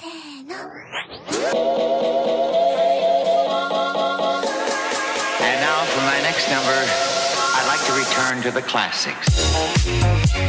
And now for my next number, I'd like to return to the classics.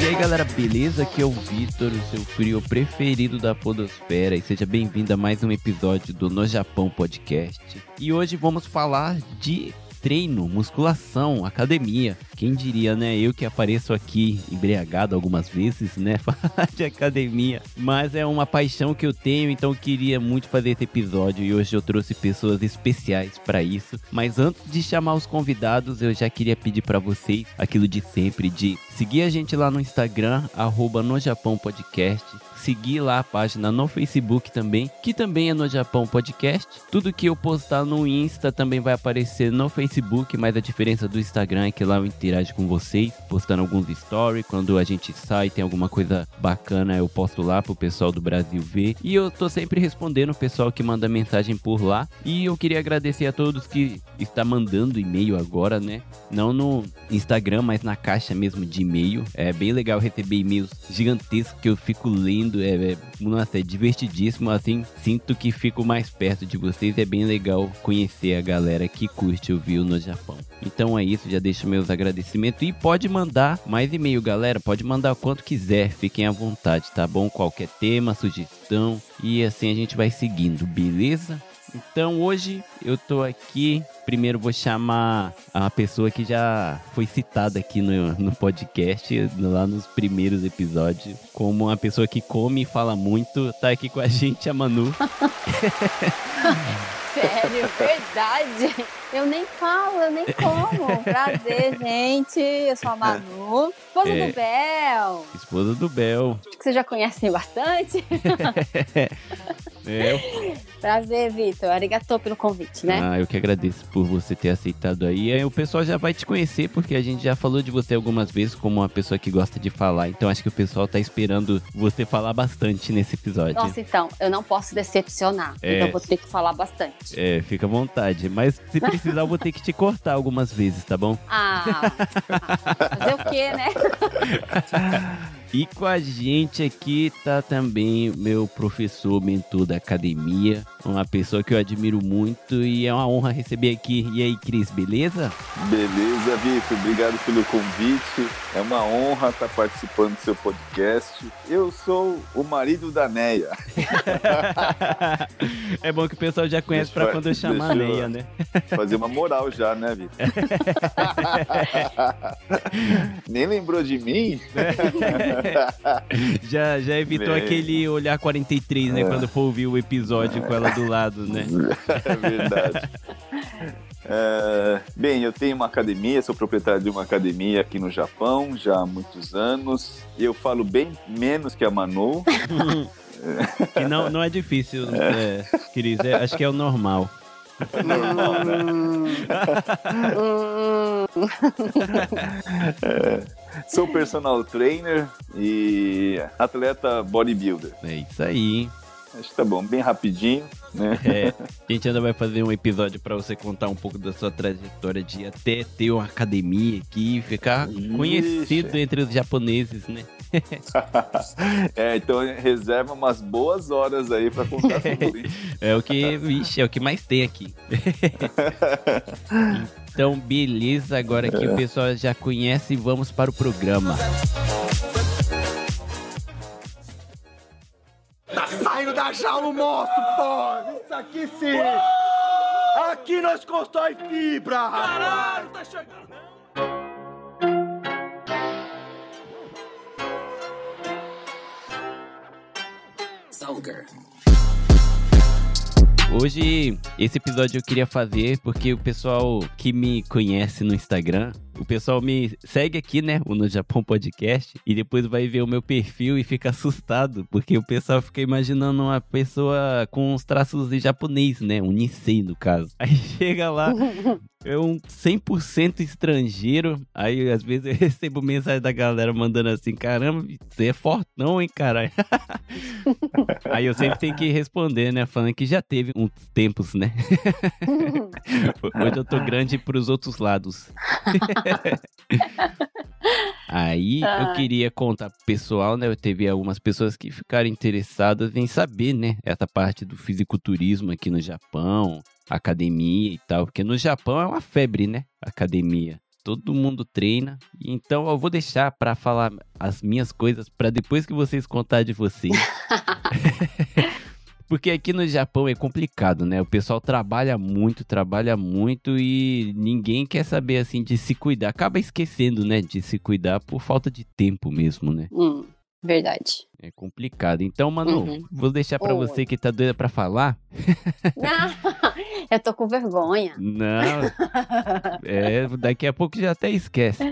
E aí galera, beleza? Aqui é o Vitor, o seu frio preferido da Podosfera, e seja bem-vindo a mais um episódio do No Japão Podcast. E hoje vamos falar de treino, musculação, academia. Quem diria, né? Eu que apareço aqui embriagado algumas vezes, né? Falar de academia. Mas é uma paixão que eu tenho, então eu queria muito fazer esse episódio e hoje eu trouxe pessoas especiais para isso. Mas antes de chamar os convidados, eu já queria pedir para vocês aquilo de sempre, de seguir a gente lá no Instagram, arroba no Japão Podcast seguir lá a página no Facebook também, que também é no Japão Podcast. Tudo que eu postar no Insta também vai aparecer no Facebook, mas a diferença do Instagram é que lá eu interajo com vocês, postando alguns stories. Quando a gente sai, tem alguma coisa bacana, eu posto lá pro pessoal do Brasil ver. E eu tô sempre respondendo o pessoal que manda mensagem por lá. E eu queria agradecer a todos que está mandando e-mail agora, né? Não no Instagram, mas na caixa mesmo de e-mail. É bem legal receber e-mails gigantescos que eu fico lendo é, é, nossa, é divertidíssimo, assim, sinto que fico mais perto de vocês, é bem legal conhecer a galera que curte o Viu no Japão. Então é isso, já deixo meus agradecimentos e pode mandar mais e-mail, galera, pode mandar quanto quiser, fiquem à vontade, tá bom? Qualquer tema, sugestão e assim a gente vai seguindo, beleza? Então hoje eu tô aqui. Primeiro vou chamar a pessoa que já foi citada aqui no, no podcast, lá nos primeiros episódios, como uma pessoa que come e fala muito. Tá aqui com a gente, a Manu. Sério, verdade. Eu nem falo, eu nem como. Prazer, gente. Eu sou a Manu, esposa É. do Bel. Esposa do Bel. Acho que vocês já conhecem bastante. É, Prazer, Vitor. Arigatou pelo convite, né? Ah, eu que agradeço por você ter aceitado aí. Aí o pessoal já vai te conhecer, porque a gente já falou de você algumas vezes como uma pessoa que gosta de falar. Então acho que o pessoal tá esperando você falar bastante nesse episódio. Nossa, então, eu não posso decepcionar. É. Então eu vou ter que falar bastante. É, fica à vontade. Mas se precisar, eu vou ter que te cortar algumas vezes, tá bom? Ah, fazer o quê, né? E com a gente aqui tá também meu professor, mentor da academia, uma pessoa que eu admiro muito e é uma honra receber aqui. E aí, Cris, beleza? Beleza, Vitor. Obrigado pelo convite. É uma honra estar participando do seu podcast. Eu sou o marido da Neia. é bom que o pessoal já conhece Deixa- quando eu chamar a Neia, né? Fazer uma moral já, né, Vitor? Nem lembrou de mim? já, já evitou Bem. aquele olhar 43, né? É. Quando for ouvir o episódio com ela do lado, né? É verdade. É, bem, eu tenho uma academia, sou proprietário de uma academia aqui no Japão já há muitos anos. Eu falo bem menos que a Manu. Que não, não é difícil, é, Cris. é- acho que é o normal. Normal, né? Sou personal trainer e atleta bodybuilder. É isso aí? Acho que tá bom, bem rapidinho, né? É, a gente ainda vai fazer um episódio pra você contar um pouco da sua trajetória de até ter uma academia aqui e ficar Ixi. conhecido entre os japoneses, né? é, então reserva umas boas horas aí pra contar tudo. hein? É o que, vixe, é o que mais tem aqui. Então, beleza, agora que o pessoal já conhece, vamos para o programa. Tá saindo da jaula o monstro, pô! Isso aqui sim! Aqui nós constrói fibra! Caralho, tá chegando! Hoje, esse episódio eu queria fazer porque o pessoal que me conhece no Instagram, o pessoal me segue aqui, né, o No Japão Podcast, e depois vai ver o meu perfil e fica assustado, porque o pessoal fica imaginando uma pessoa com uns traços de japonês, né, um Nisei no caso. Aí chega lá, é um 100% estrangeiro, aí às vezes eu recebo mensagem da galera mandando assim, caramba, você é fortão, hein, cara? Aí eu sempre tenho que responder, né? Falando que já teve uns tempos, né? Hoje eu tô grande pros outros lados. Aí eu Ai. queria contar pro pessoal, né? Eu teve algumas pessoas que ficaram interessadas em saber, né? Essa parte do fisiculturismo aqui no Japão, academia e tal. Porque no Japão é uma febre, né? Academia. Todo mundo treina. Então eu vou deixar pra falar as minhas coisas pra depois que vocês contar de vocês. Porque aqui no Japão é complicado, né? O pessoal trabalha muito, trabalha muito e ninguém quer saber assim de se cuidar. Acaba esquecendo, né, de se cuidar por falta de tempo mesmo, né? Hum, verdade. É complicado. Então, mano, Uhum. vou deixar pra Oi. você que tá doida pra falar. Não, eu tô com vergonha. Não, é, daqui a pouco já até esquece.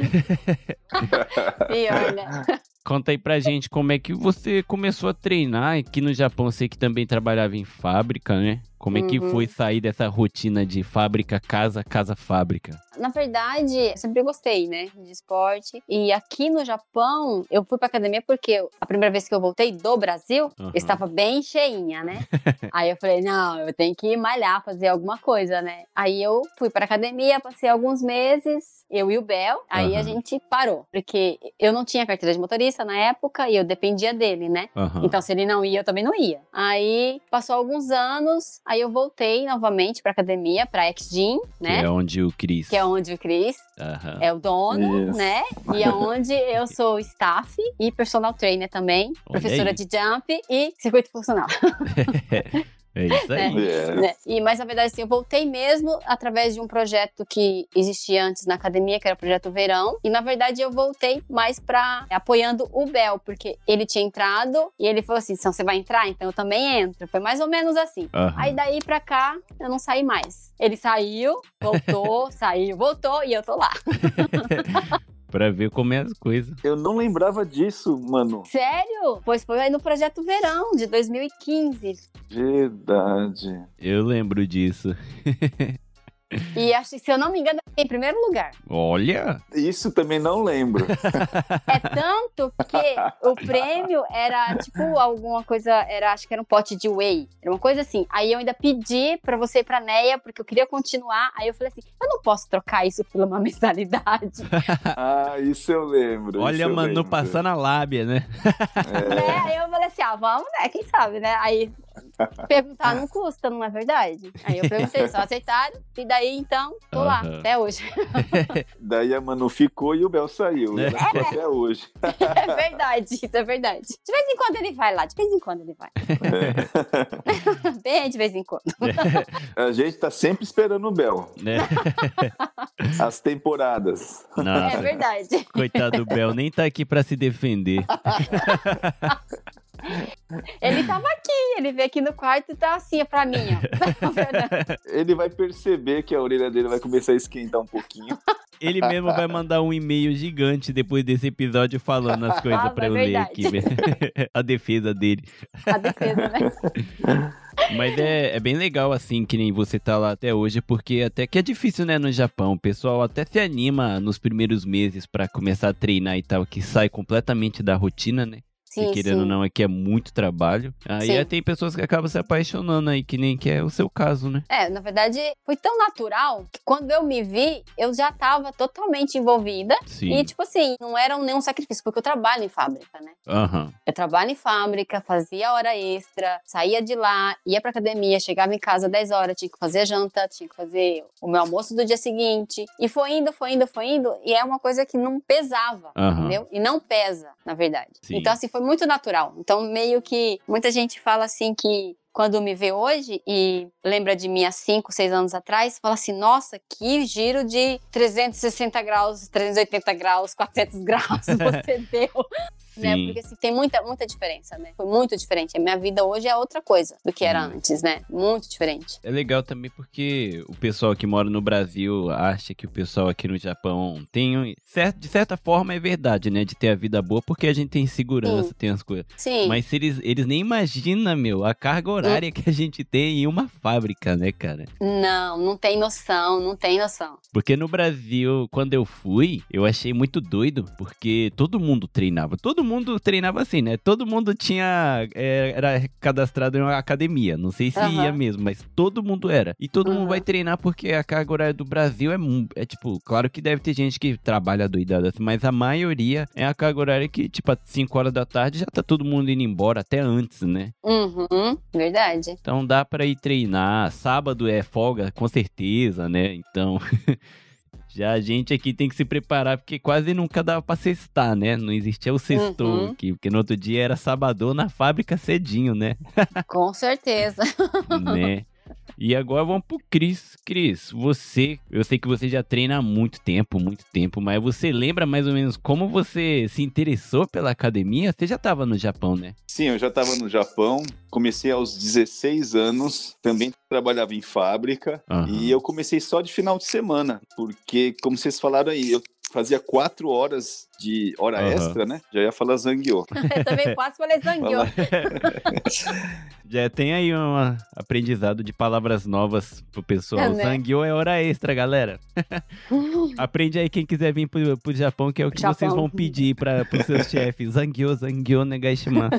Pior, né? Conta aí pra gente como é que você começou a treinar aqui no Japão. Sei que também trabalhava em fábrica, né? Como é que Uhum. foi sair dessa rotina de fábrica, casa, casa, fábrica? Na verdade, eu sempre gostei, né, de esporte. E aqui no Japão, eu fui pra academia porque a primeira vez que eu voltei do Brasil, Aham. eu estava bem cheinha, né? Aí eu falei, não, eu tenho que malhar, fazer alguma coisa, né? Aí eu fui pra academia, passei alguns meses, eu e o Bel, aí a Aham. gente parou. Porque eu não tinha carteira de motorista na época e eu dependia dele, né? Então, se ele não ia, eu também não ia. Aí, passou alguns anos, aí eu voltei novamente pra academia, pra X-Gym, né? Que é onde o Cris. Que é onde o Cris é o dono, Isso. né? E é onde eu sou staff e personal trainer também, Olha professora aí. de jump e circuito funcional. É isso aí. É. né? E, mas na verdade, assim, eu voltei mesmo através de um projeto que existia antes na academia, que era o projeto Verão. E na verdade eu voltei mais pra apoiando o Bel, porque ele tinha entrado e ele falou assim: então você vai entrar? Então eu também entro. Foi mais ou menos assim. Aham. Aí daí pra cá, eu não saí mais. Ele saiu, voltou, saiu, voltou e eu tô lá. Pra ver como é as coisas. Eu não lembrava disso, mano. Sério? Pois foi aí no projeto Verão de 2015. Verdade. Eu lembro disso. E acho que, se eu não me engano, eu fiquei em primeiro lugar. Olha! Isso também não lembro. É tanto que o prêmio era tipo alguma coisa, era acho que era um pote de whey, era uma coisa assim. Aí eu ainda pedi pra você ir pra Neia porque eu queria continuar. Aí eu falei assim, eu não posso trocar isso por uma mensalidade, ah, isso eu lembro. isso Olha, eu mano, lembro. passar na lábia, né? né? Aí eu falei assim, ah, vamos, né? Quem sabe, né? Aí perguntar não custa, não é verdade? Aí eu perguntei, só aceitaram e daí então tô lá Aham. até hoje. Daí a Manu ficou e o Bel saiu. É. Ela ficou até hoje. É verdade, isso é verdade. De vez em quando ele vai lá, de vez em quando ele vai. Bem de vez em quando. A gente tá sempre esperando o Bel. né? As temporadas. É Nossa, verdade. coitado do Bel, nem tá aqui pra se defender. Ele tava aqui, ele veio aqui no quarto e tá assim, é pra mim, ó. Ele vai perceber que a orelha dele vai começar a esquentar um pouquinho. Ele mesmo vai mandar um e-mail gigante depois desse episódio falando as coisas Ah, pra é eu ler verdade. aqui. né? A defesa dele. A defesa, né? Mas é, é bem legal, assim, que nem você tá lá até hoje, porque até que é difícil, né, no Japão. O pessoal até se anima nos primeiros meses pra começar a treinar e tal, que sai completamente da rotina, né? Sim, e querendo sim. ou não, aqui é muito trabalho. Aí é, tem pessoas que acabam se apaixonando aí, que nem que é o seu caso, né? É, na verdade, foi tão natural que quando eu me vi, eu já tava totalmente envolvida. Sim. E, tipo assim, não era nenhum sacrifício, porque eu trabalho em fábrica, né? Aham. Eu trabalho em fábrica, fazia hora extra, saía de lá, ia pra academia, chegava em casa 10 horas, tinha que fazer janta, tinha que fazer o meu almoço do dia seguinte. E foi indo, foi indo, foi indo. E é uma coisa que não pesava, Aham. entendeu? E não pesa, na verdade. Sim. Então, assim, foi muito natural. Então, meio que muita gente fala assim que quando me vê hoje e lembra de mim há 5, 6 anos atrás, fala assim: nossa, que giro de 360 graus, 380 graus, 400 graus você deu. Né? Sim. Porque assim, tem muita, muita diferença, né? Foi muito diferente. A minha vida hoje é outra coisa do que era Sim. antes, né? Muito diferente. É legal também porque o pessoal que mora no Brasil acha que o pessoal aqui no Japão tem. De certa forma é verdade, né? De ter a vida boa, porque a gente tem segurança, tem as coisas. Sim. Mas eles, eles nem imaginam, meu, a carga horária que a gente tem em uma fábrica, né, cara? Não, não tem noção, não tem noção. Porque no Brasil, quando eu fui, eu achei muito doido, porque todo mundo treinava. Todo mundo treinava assim, né? Todo mundo tinha. é, era cadastrado em uma academia. Não sei se Aham. ia mesmo, mas todo mundo era. E todo mundo Aham. vai treinar porque a carga horária do Brasil é, é tipo, claro que deve ter gente que trabalha doidada assim, mas a maioria é a carga horária que, tipo, às 5 horas da tarde já tá todo mundo indo embora, até antes, né? Uhum, verdade. Então dá pra ir treinar. Sábado é folga, com certeza, né? Então. Já a gente aqui tem que se preparar, porque quase nunca dava pra cestar, né? Não existia o sextou Uhum. aqui, porque no outro dia era sabadão na fábrica cedinho, né? Com certeza. né? E agora vamos pro Cris. Cris, você, eu sei que você já treina há muito tempo, muito tempo, mas você lembra mais ou menos como você se interessou pela academia? Você já tava no Japão, né? Sim, eu já estava no Japão, comecei aos 16 anos, também trabalhava em fábrica, Aham. e eu comecei só de final de semana, porque, como vocês falaram aí, eu fazia quatro horas de hora Aham. extra, né? Já ia falar Zangyo. Eu também quase falei zangueou. Já tem aí um aprendizado de palavras novas pro pessoal. É, né? Zangyo é hora extra, galera. Aprende aí quem quiser vir pro, pro Japão, que é o que Japão. vocês vão pedir para pros seus chefes. Zangyo, Zangyo, Negaishiman.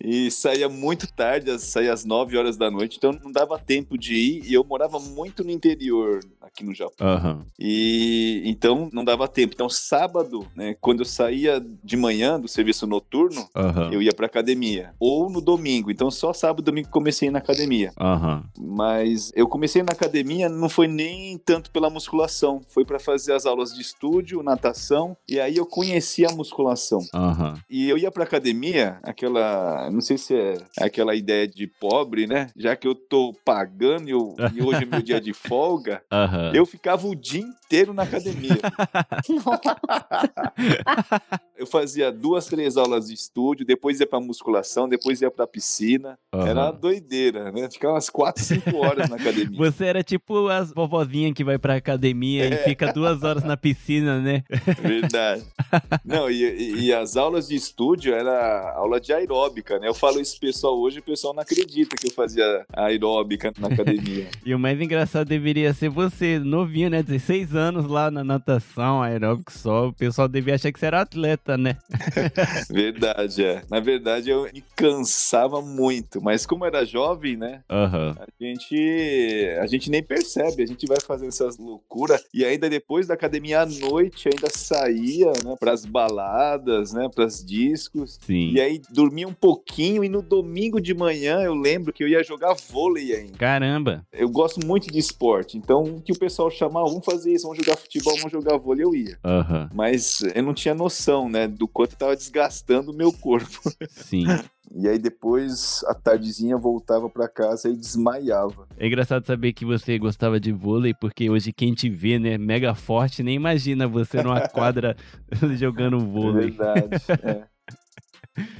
e saía muito tarde, saía às 9 horas da noite, então não dava tempo de ir, e eu morava muito no interior aqui no Japão. Aham. E então não dava tempo. Então, sábado, né, quando eu saía de manhã do serviço noturno, Aham. eu ia pra academia. Ou no domingo. Então, só sábado e domingo comecei na academia. Aham. Mas eu comecei na academia não foi nem tanto pela musculação, foi pra fazer as aulas de estúdio, natação, e aí eu conheci a musculação. Aham. E eu ia pra academia, aquela, não sei se é aquela ideia de pobre, né? Já que eu tô pagando e, eu- e hoje é meu dia de folga, eu ficava o dia inteiro na academia. Eu fazia duas, três aulas de estúdio, depois ia pra musculação, depois ia pra piscina. Aham. Era uma doideira, né? Ficava umas quatro, cinco horas na academia. Você era tipo as vovozinhas que vai pra academia É. e fica duas horas na piscina, né? Verdade. Não, e, e- e as aulas de estúdio era aula de aeróbica, né? Eu falo isso pro pessoal hoje, o pessoal não acredita que eu fazia aeróbica na academia. E o mais engraçado deveria ser você, novinho, né? 16 anos lá na natação, aeróbico só. O pessoal devia achar que você era atleta, né? Verdade, é. Na verdade, eu me cansava muito, mas como era jovem, né? Aham. A gente, a gente nem percebe, a gente vai fazendo essas loucuras e ainda depois da academia à noite ainda saía, né, pras baladas, né, pras discos. Sim. E aí dormia um pouquinho e no domingo de manhã eu lembro que eu ia jogar vôlei ainda. Caramba. Eu gosto muito de esporte, então o que o pessoal chamava, vamos fazer isso, vamos jogar futebol, vamos jogar vôlei, eu ia. Aham. Mas eu não tinha noção, né, do quanto tava desgastando o meu corpo. Sim. E aí depois, à tardezinha, voltava pra casa e desmaiava. É engraçado saber que você gostava de vôlei, porque hoje quem te vê, né, mega forte, nem imagina você numa quadra jogando vôlei. Verdade. é.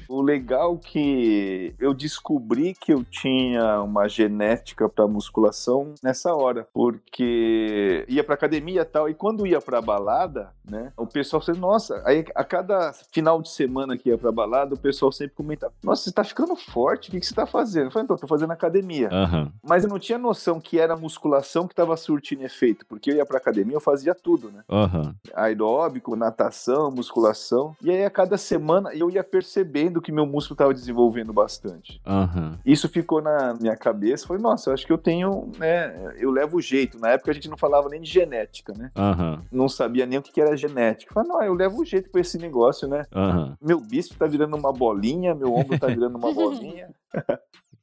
O legal que eu descobri que eu tinha uma genética para musculação nessa hora, porque ia pra academia e tal, e quando ia pra balada, né, o pessoal sempre, nossa, aí a cada final de semana que ia pra balada, o pessoal sempre comentava, nossa, você tá ficando forte, o que, que você tá fazendo? Eu falei, então, tô fazendo academia. Aham. Mas eu não tinha noção que era a musculação que tava surtindo efeito, porque eu ia pra academia, eu fazia tudo, né? Aham. aeróbico, natação, musculação. E aí a cada semana eu ia percebendo que meu músculo estava desenvolvendo bastante. Aham. Isso ficou na minha cabeça. Foi, nossa, eu acho que eu tenho, né? Eu levo jeito. Na época a gente não falava nem de genética, né? Aham. Não sabia nem o que era genética. Falei, não, eu levo jeito pra esse negócio, né? Aham. Meu bíceps tá virando uma bolinha, meu ombro tá virando uma bolinha.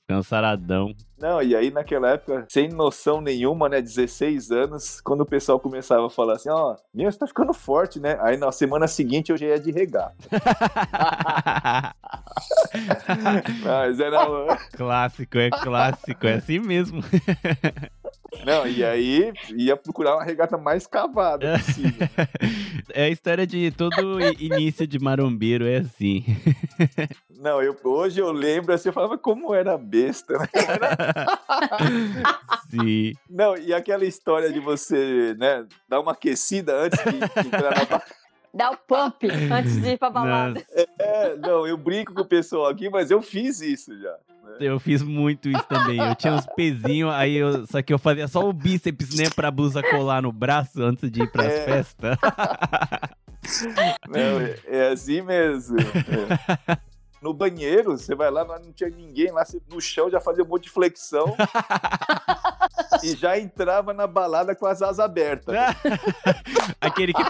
Cansaradão. Não, e aí naquela época, sem noção nenhuma, né, 16 anos, quando o pessoal começava a falar assim, ó, meu, você tá ficando forte, né? Aí na semana seguinte eu já ia de regata. Mas era... clássico, é clássico, é assim mesmo. Não, e aí ia procurar uma regata mais cavada possível. É a história de todo início de marombeiro, é assim. Não, eu, hoje eu lembro assim, eu falava como era besta, né? Sim. Não, e aquela história de você, né, dar uma aquecida antes de entrar na Dá o pump antes de ir pra balada. É, não, eu brinco com o pessoal aqui, mas eu fiz isso já. né? eu fiz muito isso também. Eu tinha uns pezinhos, aí eu. Só que eu fazia só o bíceps, né? Pra blusa colar no braço antes de ir pras É. festas. Não, é, é assim mesmo. É. No banheiro, você vai lá, não tinha ninguém lá, você, no chão já fazia um monte de flexão e já entrava na balada com as asas abertas. Aquele que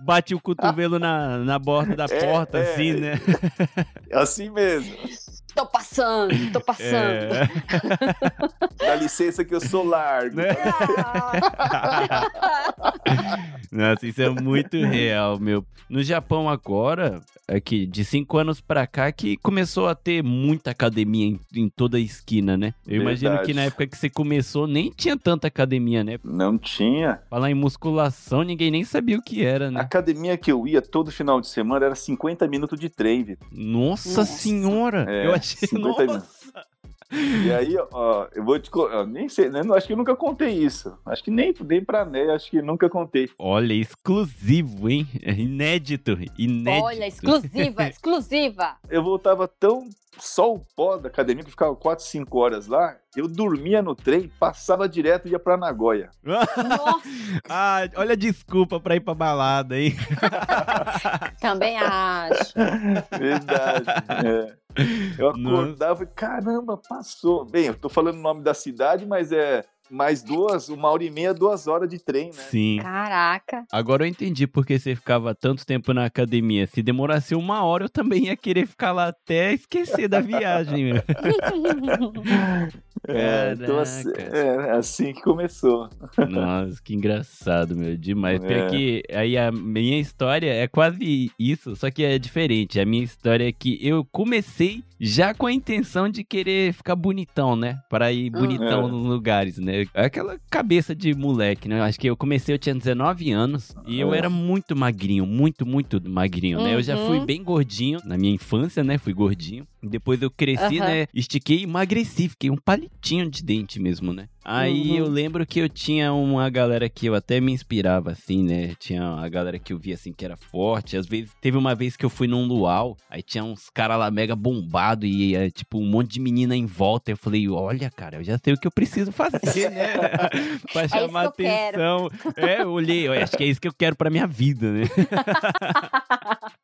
bate o cotovelo na, na borda da É, porta, é. assim, né? Assim mesmo. Tô passando, tô passando. É. Dá licença que eu sou largo. Né? Nossa, isso é muito real, meu. No Japão agora, aqui, de cinco anos pra cá, que começou a ter muita academia em, em toda a esquina, né? Eu imagino Verdade. que na época que você começou nem tinha tanta academia, né? Não tinha. Falar em musculação, ninguém nem sabia o que era, A né? academia que eu ia todo final de semana era 50 minutos de trem, Vitor. Nossa, Nossa. senhora! É, eu achei. 50 Nossa! E aí, ó, eu vou te. eu Nem sei, né? Acho que eu nunca contei isso. Acho que nem, nem pra Né, acho que nunca contei. Olha, exclusivo, hein? Inédito, inédito. Olha, exclusiva, exclusiva. Eu voltava tão só o pó da academia, que eu ficava 4, 5 horas lá. Eu dormia no trem, passava direto e ia pra Nagoya. Nossa, ah, olha a desculpa pra ir pra balada, hein? também acho. Verdade. é. Eu acordava e caramba, passou. Bem, eu tô falando o nome da cidade, mas é mais duas, uma hora e meia, duas horas de trem, né? Sim. Caraca. Agora eu entendi porque você ficava tanto tempo na academia. Se demorasse uma hora, eu também ia querer ficar lá até esquecer da viagem, meu. É, então assim, é assim que começou. Nossa, que engraçado, meu. Demais. É. que aí a minha história é quase isso, só que é diferente. A minha história é que eu comecei já com a intenção de querer ficar bonitão, né? Para ir bonitão É. nos lugares, né? Aquela cabeça de moleque, né? Acho que eu comecei, eu tinha 19 anos e eu É. era muito magrinho, muito, muito magrinho, né? Eu já fui Uhum. bem gordinho na minha infância, né? Fui gordinho. Depois eu cresci, Aham. né? Estiquei e emagreci, fiquei um palitinho de dente mesmo, né? Aí Uhum. eu lembro que eu tinha uma galera que eu até me inspirava, assim, né? Tinha a galera que eu via, assim, que era forte. Às vezes, teve uma vez que eu fui num luau, aí tinha uns caras lá mega bombado e, é, tipo, um monte de menina em volta. Eu falei, olha, cara, eu já sei o que eu preciso fazer, né? pra isso chamar que eu quero. atenção. É, eu olhei, eu acho que é isso que eu quero pra minha vida, né?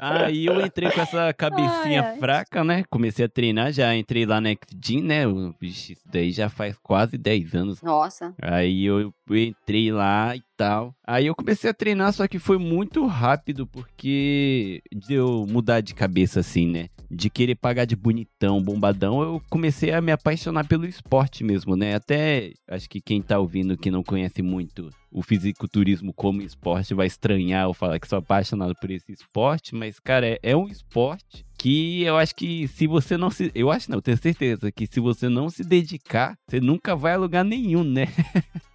Aí eu entrei com essa cabecinha Ai, ai. fraca, né? Comecei a treinar, já entrei lá na Gym, né? Isso daí já faz quase 10 anos. Nossa. Aí eu entrei lá e tal. Aí eu comecei a treinar, só que foi muito rápido, porque de eu mudar de cabeça assim, né? De querer pagar de bonitão, bombadão, eu comecei a me apaixonar pelo esporte mesmo, né? Até acho que quem tá ouvindo que não conhece muito o fisiculturismo como esporte vai estranhar ou falar que sou apaixonado por esse esporte, mas, cara, é, é um esporte que eu acho que se você não se. Eu acho não, eu tenho certeza que se você não se dedicar, você nunca vai a lugar nenhum, né?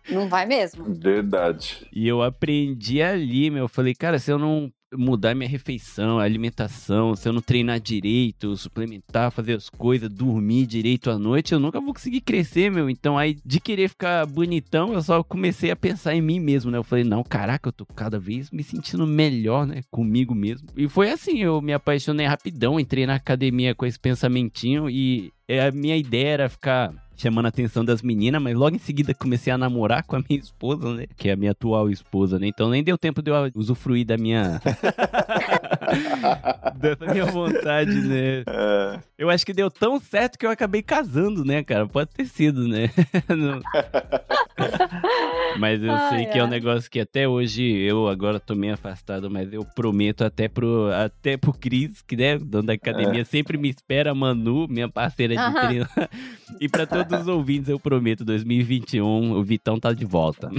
Não vai mesmo. Verdade. E eu aprendi ali, meu. Eu falei, cara, se eu não mudar minha refeição, alimentação, se eu não treinar direito, suplementar, fazer as coisas, dormir direito à noite, eu nunca vou conseguir crescer, meu. Então aí, de querer ficar bonitão, eu só comecei a pensar em mim mesmo, né? Eu falei, não, caraca, eu tô cada vez me sentindo melhor, né? Comigo mesmo. E foi assim, eu me apaixonei rapidão, entrei na academia com esse pensamentinho e é, a minha ideia era ficar chamando a atenção das meninas, mas logo em seguida comecei a namorar com a minha esposa, né? Que é a minha atual esposa, né? Então nem deu tempo de eu usufruir da minha. dessa minha vontade, né? É, Eu acho que deu tão certo que eu acabei casando, né, cara? Pode ter sido, né? Não- mas eu Ai, sei que é um negócio que até hoje eu agora tô meio afastado, mas eu prometo até pro, até pro Cris, que né, dono da academia, sempre me espera, Manu, minha parceira de treino. e pra todos os ouvintes eu prometo, 2021, o Vitão tá de volta.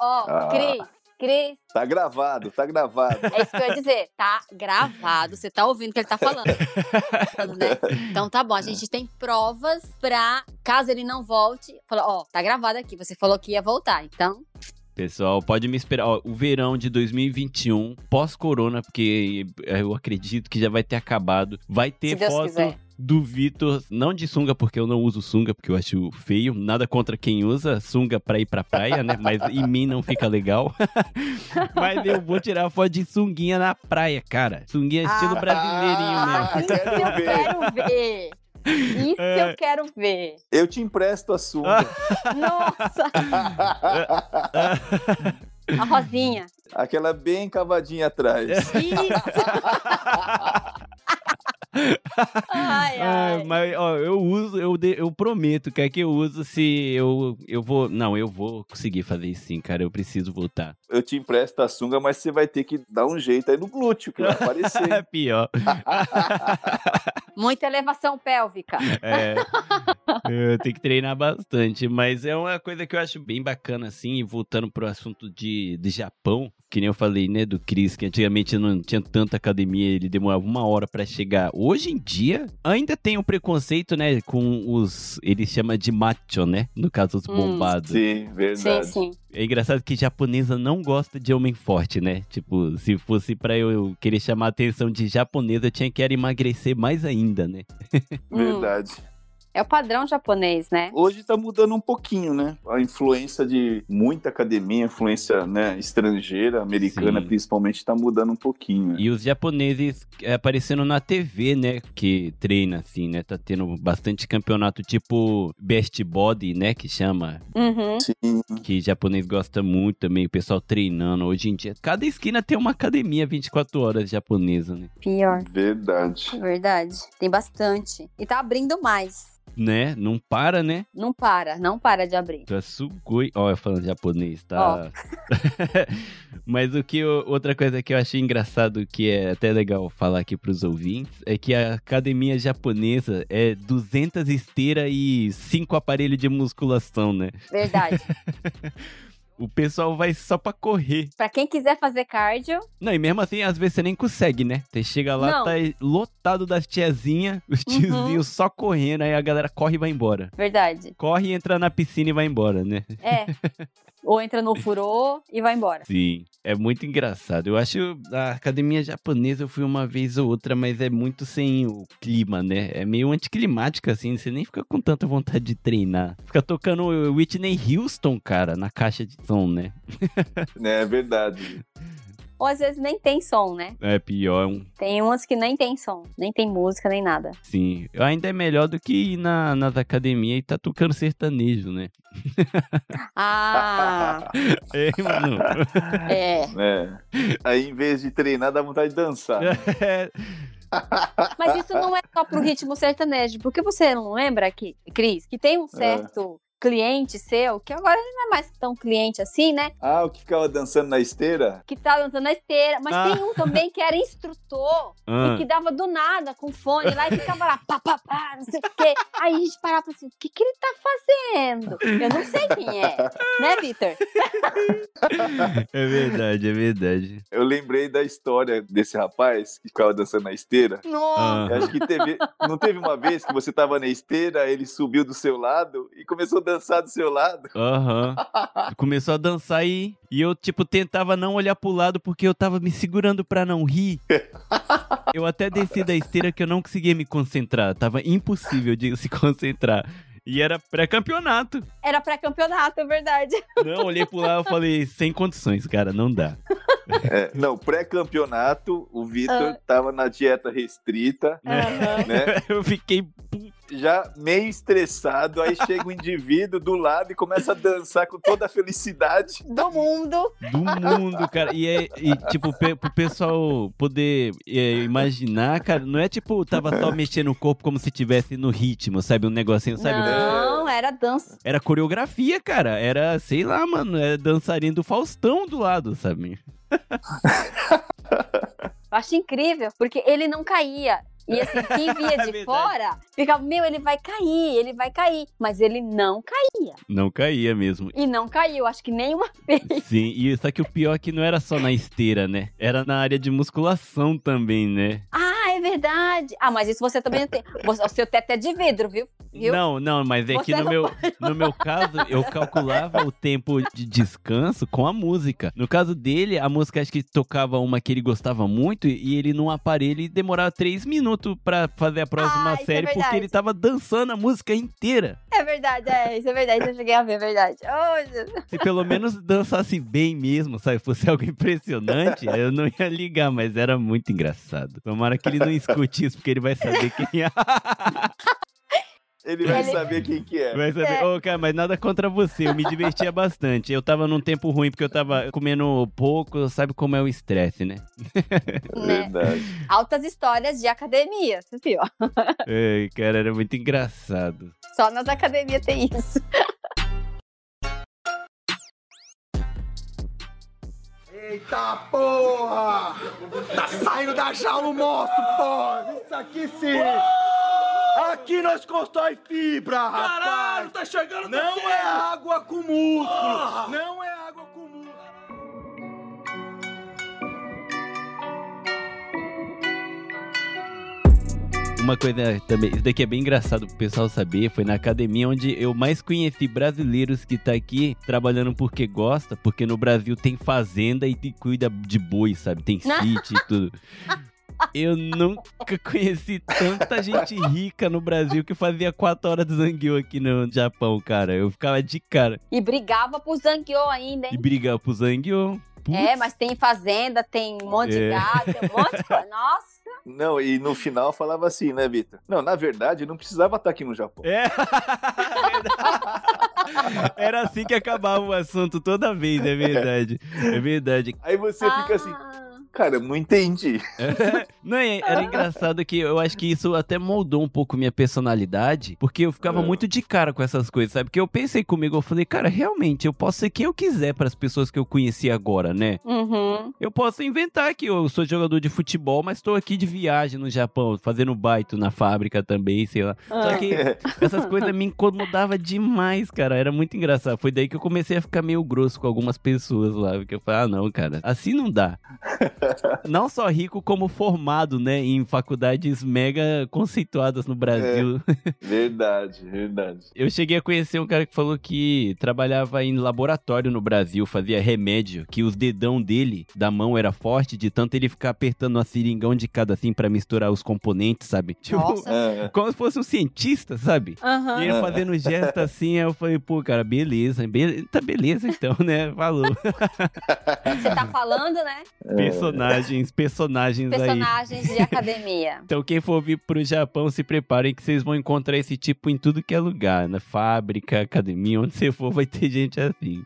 Ó, Ah. Cris, Cris, tá gravado, tá gravado. é isso que eu ia dizer. Tá gravado, você tá ouvindo o que ele tá falando. né? Então tá bom, a gente tem provas pra, caso ele não volte, falar, ó, tá gravado aqui, você falou que ia voltar, então... Pessoal, pode me esperar. Ó, o verão de 2021, pós-corona, porque eu acredito que já vai ter acabado. Vai ter Se Deus foto quiser. Do Vitor, não de sunga, porque eu não uso sunga, porque eu acho feio. Nada contra quem usa sunga pra ir pra praia, né? Mas em mim não fica legal. Mas eu vou tirar foto de sunguinha na praia, cara. Sunguinha estilo Ah, brasileirinho Ah, mesmo. isso eu quero ver! Isso É. eu quero ver! Eu te empresto a sunga. Nossa! A Rosinha. Aquela bem cavadinha atrás. Isso! ai, ai. Ah, mas ó, eu uso, eu, de- eu prometo, cara, que eu uso se eu, eu vou. Não, eu vou conseguir fazer isso sim, cara. Eu preciso voltar. Eu te empresto a sunga, mas você vai ter que dar um jeito aí no glúteo, que vai aparecer. Pior. Muita elevação pélvica. É. Eu tenho que treinar bastante, mas é uma coisa que eu acho bem bacana, assim, e voltando pro assunto de, de Japão, que nem eu falei, né, do Chris, que antigamente não tinha tanta academia, ele demorava uma hora pra chegar. Hoje em dia, ainda tem o preconceito, né, com os, ele chama de macho, né, no caso os Hum. bombados. Sim, Sim, verdade. sim. É engraçado que japonesa não gosta de homem forte, né? Tipo, se fosse pra eu querer chamar a atenção de japonesa, eu tinha que era emagrecer mais ainda, né? Hum, Verdade. É o padrão japonês, né? Hoje tá mudando um pouquinho, né? A influência de muita academia, influência né, estrangeira, americana Sim. principalmente, tá mudando um pouquinho. né? E os japoneses é, aparecendo na TV, né? Que treina, assim, né? Tá tendo bastante campeonato tipo Best Body, né? Que chama. Uhum. Sim, Que japonês gosta muito também, o pessoal treinando. Hoje em dia, cada esquina tem uma academia 24 horas japonesa, né? Pior. verdade. Verdade. Tem bastante. E tá abrindo mais. Né? Não para, né? Não para, não para de abrir. Tá sugoi. Ó, eu falando japonês, tá? Mas o que outra coisa que eu achei engraçado, que é até legal falar aqui pros ouvintes, é que a academia japonesa é 200 esteiras e 5 aparelhos de musculação, né? Verdade. O pessoal vai só pra correr. pra quem quiser fazer cardio, Não, e mesmo assim, às vezes você nem consegue, né? Você chega lá, Não. tá lotado das tiazinhas, os tiozinhos só correndo, aí a galera corre e vai embora. verdade. Corre, entra na piscina e vai embora, né? É. Ou entra no furô e vai embora. Sim, é muito engraçado. Eu acho a academia japonesa eu fui uma vez ou outra, mas é muito sem o clima, né? É meio anticlimática, assim, você nem fica com tanta vontade de treinar. Fica tocando Whitney Houston, cara, na caixa de som, né? É verdade. Ou às vezes nem tem som, né? É pior, um- Tem umas que nem tem som, nem tem música, nem nada. sim. Ainda é melhor do que ir na, nas academias e tá tocando sertanejo, né? Ah, É, mano. é. É. Aí, em vez de treinar, dá vontade de dançar. É, Mas isso não é só pro ritmo sertanejo, porque você não lembra que, Cris, que tem um certo cliente seu, que agora ele não é mais tão cliente assim, né? Ah, o que ficava dançando na esteira? Que tá dançando na esteira, mas Ah. tem um também que era instrutor Ah. e que dava do nada com fone lá e ficava lá, pá, pá, pá, não sei o quê. Aí a gente parava assim, o que, que ele tá fazendo? Eu não sei quem é, né, Vitor? é verdade, é verdade. Eu lembrei da história desse rapaz que ficava dançando na esteira. Nossa! Ah. Acho que teve. Não teve uma vez que você tava na esteira, ele subiu do seu lado e começou a dançar do seu lado. Aham. Começou a dançar e, e eu, tipo, tentava não olhar pro lado porque eu tava me segurando pra não rir. Eu até desci da esteira que eu não conseguia me concentrar. Tava impossível de se concentrar. E era pré-campeonato. Era pré-campeonato, é verdade. Não, olhei pro lado e falei, sem condições, cara, não dá. É, não, pré-campeonato, o Vitor Ah. tava na dieta restrita, Aham. né? Eu fiquei. Já meio estressado, aí chega um indivíduo do lado e começa a dançar com toda a felicidade. Do mundo. do mundo, cara. E, é, e tipo, pe- pro pessoal poder é, imaginar, cara, não é tipo, tava só mexendo o corpo como se tivesse no ritmo, sabe? Um negocinho, sabe? Não, era dança. Era coreografia, cara. Era, sei lá, mano, era dançarino do Faustão do lado, sabe? Eu acho incrível, porque ele não caía. E assim, quem via de Verdade. fora ficava, meu, ele vai cair, ele vai cair. Mas ele não caía. Não caía mesmo. E não caiu, acho que nenhuma vez. Sim, e só que o pior é que não era só na esteira, né? Era na área de musculação também, né? Ah, é verdade. Ah, mas isso você também tem. O seu teto é de vidro, viu? Viu? Não, não, mas é que no meu, no meu caso, eu calculava o tempo de descanso com a música. No caso dele, a música acho que tocava uma que ele gostava muito e ele num aparelho demorava três minutos pra fazer a próxima Ah, é série porque verdade. ele tava dançando a música inteira. É verdade, é, isso é verdade. Eu cheguei a ver, é verdade. Oh. Se pelo menos dançasse bem mesmo, sabe? Fosse algo impressionante, eu não ia ligar, mas era muito engraçado. Tomara que ele não escute isso, porque ele vai saber quem é. Ele vai Ele- saber quem que é. Vai saber. É. Ô, cara, mas nada contra você. Eu me divertia bastante. Eu tava num tempo ruim porque eu tava comendo pouco. Sabe como é o estresse, né? né? Verdade. Altas histórias de academia, você viu? Ai, cara, era muito engraçado. Só nas academias tem isso. Eita porra! Tá saindo da jaula o monstro, porra! Isso aqui sim! Aqui nós constrói fibra, rapaz! Caralho, tá chegando Não é água com músculo! Não é água com músculo! Uma coisa também, isso daqui é bem engraçado pro pessoal saber, foi na academia onde eu mais conheci brasileiros que tá aqui trabalhando porque gosta, porque no Brasil tem fazenda e te cuida de boi, sabe? Tem sítio e tudo. Eu nunca conheci tanta gente rica no Brasil que fazia quatro horas de zangueu aqui no Japão, cara. Eu ficava de cara. E brigava por Zangyo ainda, E hein? brigava pro zangueu. Putz. É, mas tem fazenda, tem um monte de É. gado, tem um monte de coisa. Nossa! Não, e no final falava assim, né, Vitor? Não, na verdade, não precisava estar aqui no Japão. É. Era assim que acabava o assunto toda vez, é verdade. É verdade. Aí você fica assim, Ah, cara, não entendi. Não, é- era engraçado que eu acho que isso até moldou um pouco minha personalidade, porque eu ficava É. muito de cara com essas coisas, sabe? Porque eu pensei comigo, eu falei, cara, realmente, eu posso ser quem eu quiser para as pessoas que eu conheci agora, né? Uhum. Eu posso inventar que eu sou jogador de futebol, mas tô aqui de viagem no Japão, fazendo baito na fábrica também, sei lá. Só Ah. que essas coisas me incomodavam demais, cara. Era muito engraçado. Foi daí que eu comecei a ficar meio grosso com algumas pessoas lá. Porque eu falei, ah, não, cara, assim não dá. não só rico, como formado, né, em faculdades mega conceituadas no Brasil. Verdade, verdade. Eu cheguei a conhecer um cara que falou que trabalhava em laboratório no Brasil, fazia remédio, que os dedão dele, da mão, era forte, de tanto ele ficar apertando uma seringão de cada assim pra misturar os componentes, sabe? Tipo, Nossa. É, como se fosse um cientista, sabe? Aham. E ele fazendo gesto assim, aí eu falei, pô, cara, beleza, be tá beleza então, né? Falou. Você tá falando, né? Personagens, personagens aí. Personagens de academia. Então, quem for vir pro Japão, se preparem que vocês vão encontrar esse tipo em tudo que é lugar. Na fábrica, academia, onde você for, vai ter gente assim.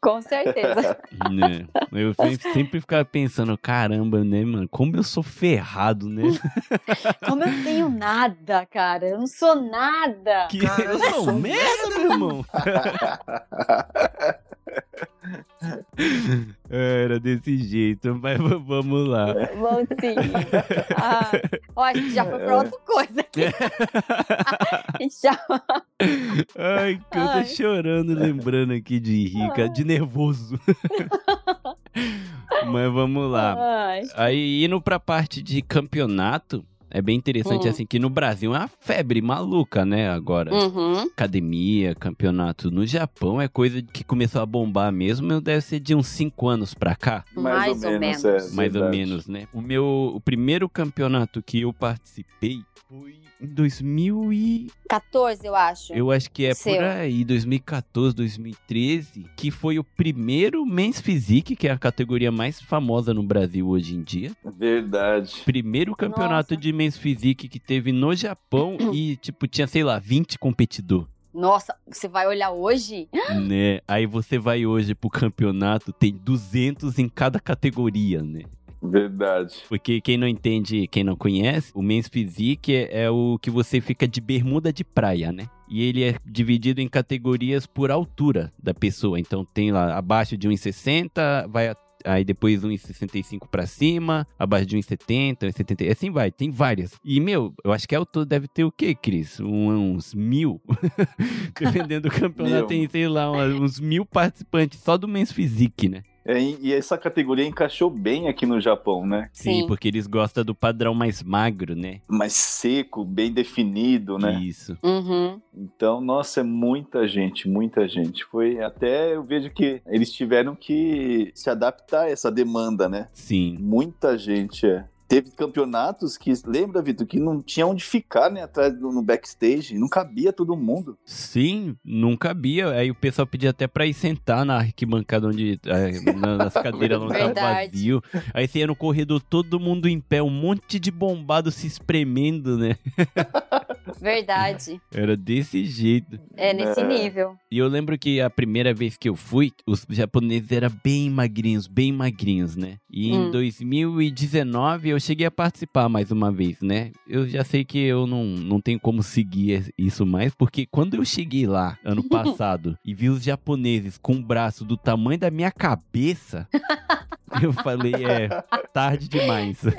Com certeza. né? Eu sempre, ficava pensando, caramba, né, mano? Como eu sou ferrado, né? Como eu tenho nada, cara. Eu não sou nada. Que Cara, eu sou merda, meu irmão. Era desse jeito, mas vamos lá. Vamos sim. Ah, ó, a gente já foi pra outra coisa aqui. A gente já... Ai, que eu tô Ai. chorando lembrando aqui de rica, de nervoso. mas vamos lá. Ai. Aí, indo pra parte de campeonato, é bem interessante, Hum. assim, que no Brasil é uma febre maluca, né, agora. Uhum. Academia, campeonato. No Japão é coisa que começou a bombar mesmo, deve ser de uns 5 anos pra cá. Mais ou menos. é, Mais ou verdade. menos, né? O meu o primeiro campeonato que eu participei foi em 2000 e 14, eu acho. eu acho que é por Seu. aí, 2014, 2013, que foi o primeiro Men's Physique, que é a categoria mais famosa no Brasil hoje em dia. Verdade. Primeiro campeonato Nossa. de Men's Physique que teve no Japão e, tipo, tinha, sei lá, 20 competidor. Nossa, você vai olhar hoje? né? Aí você vai hoje pro campeonato, tem 200 em cada categoria, né? Verdade. Porque quem não entende, quem não conhece, o Men's Physique é, é o que você fica de bermuda de praia, né? E ele é dividido em categorias por altura da pessoa. Então tem lá abaixo de 1,60, vai a- aí depois 1,65 pra cima, abaixo de 1,70, 1,70, assim vai, tem várias. E, meu, eu acho que ao todo deve ter o quê, Cris? Um- uns mil? Dependendo do campeonato, tem, sei lá, uns mil participantes só do Men's Physique, né? É, e essa categoria encaixou bem aqui no Japão, né? Sim, Sim. porque eles gostam do padrão mais magro, né? Mais seco, bem definido, né? Isso. Uhum. Então, nossa, é muita gente, muita gente. Foi até eu vejo que eles tiveram que se adaptar a essa demanda, né? Sim. Muita gente é. Teve campeonatos que, lembra, Vitor, que não tinha onde ficar, né? Atrás do no backstage. Não cabia todo mundo. Sim, não cabia. Aí o pessoal pedia até pra ir sentar na arquibancada onde. é, na- nas cadeiras onde tava vazio. Aí você ia no corredor, todo mundo em pé, um monte de bombado se espremendo, né? Verdade. Era desse jeito. É nesse É. nível. E eu lembro que a primeira vez que eu fui, os japoneses eram bem magrinhos, bem magrinhos, né? E em Hum. 2019 eu cheguei a participar mais uma vez, né? Eu já sei que eu não, não tenho como seguir isso mais, porque quando eu cheguei lá, ano passado, e vi os japoneses com o braço do tamanho da minha cabeça, eu falei, é, tarde demais.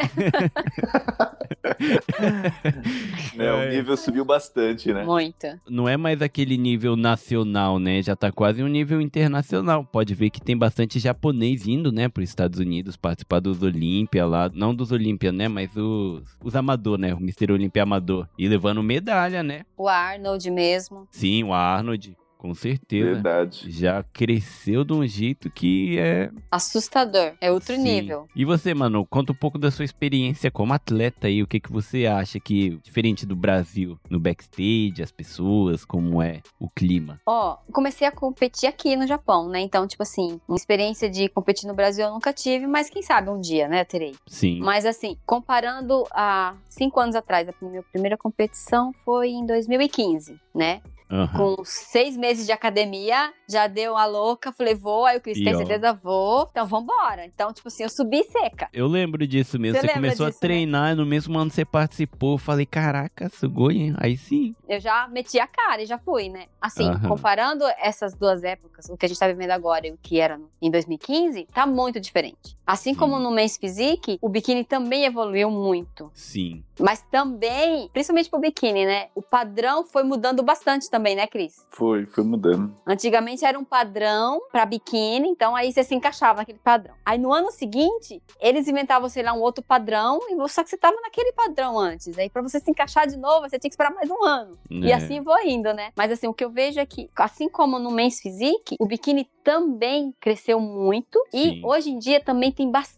É, o nível subiu bastante, né? Muito. não é mais aquele nível nacional, né? Já tá quase um nível internacional. Pode ver que tem bastante japonês indo, né, para os Estados Unidos participar dos Olímpia lá, não dos Olímpia, né, mas os, os amador, né, o Mr. Olímpia amador e levando medalha, né? O Arnold mesmo. Sim, o Arnold, com certeza. Verdade. Já cresceu de um jeito que é Assustador. É outro Sim. nível. E você, mano, conta um pouco da sua experiência como atleta aí, o que que você acha que diferente do Brasil, no backstage, as pessoas, como é o clima? Ó, comecei a competir aqui no Japão, né? Então, tipo assim, uma experiência de competir no Brasil eu nunca tive, mas quem sabe um dia, né, terei. Sim. Mas assim, comparando a cinco anos atrás, a minha primeira competição foi em 2015, né? Aham. Com seis meses de academia, já deu a louca, falei, vou, aí o Cris, tem certeza, vou, então vambora. Então, tipo assim, eu subi seca. Eu lembro disso mesmo. Você Você, começou a treinar, no mesmo ano você participou. Eu falei, caraca, sugoi, hein? Aí sim. Eu já meti a cara e já fui, né? Assim, Aham. comparando essas duas épocas, o que a gente tá vivendo agora e o que era em 2015, tá muito diferente. Assim Sim. como no Men's Physique, o biquíni também evoluiu muito. Sim. Mas também, principalmente pro biquíni, né? O padrão foi mudando bastante também, né, Cris? Foi, foi mudando. Antigamente era um padrão pra biquíni, então aí você se encaixava naquele padrão. Aí no ano seguinte, eles inventavam, sei lá, um outro padrão, e só que você tava naquele padrão antes. Aí pra você se encaixar de novo, você tinha que esperar mais um ano. E É. assim vou indo, né? Mas assim, o que eu vejo é que, assim como no Men's Physique, o biquíni também cresceu muito Sim. e hoje em dia também tem bastante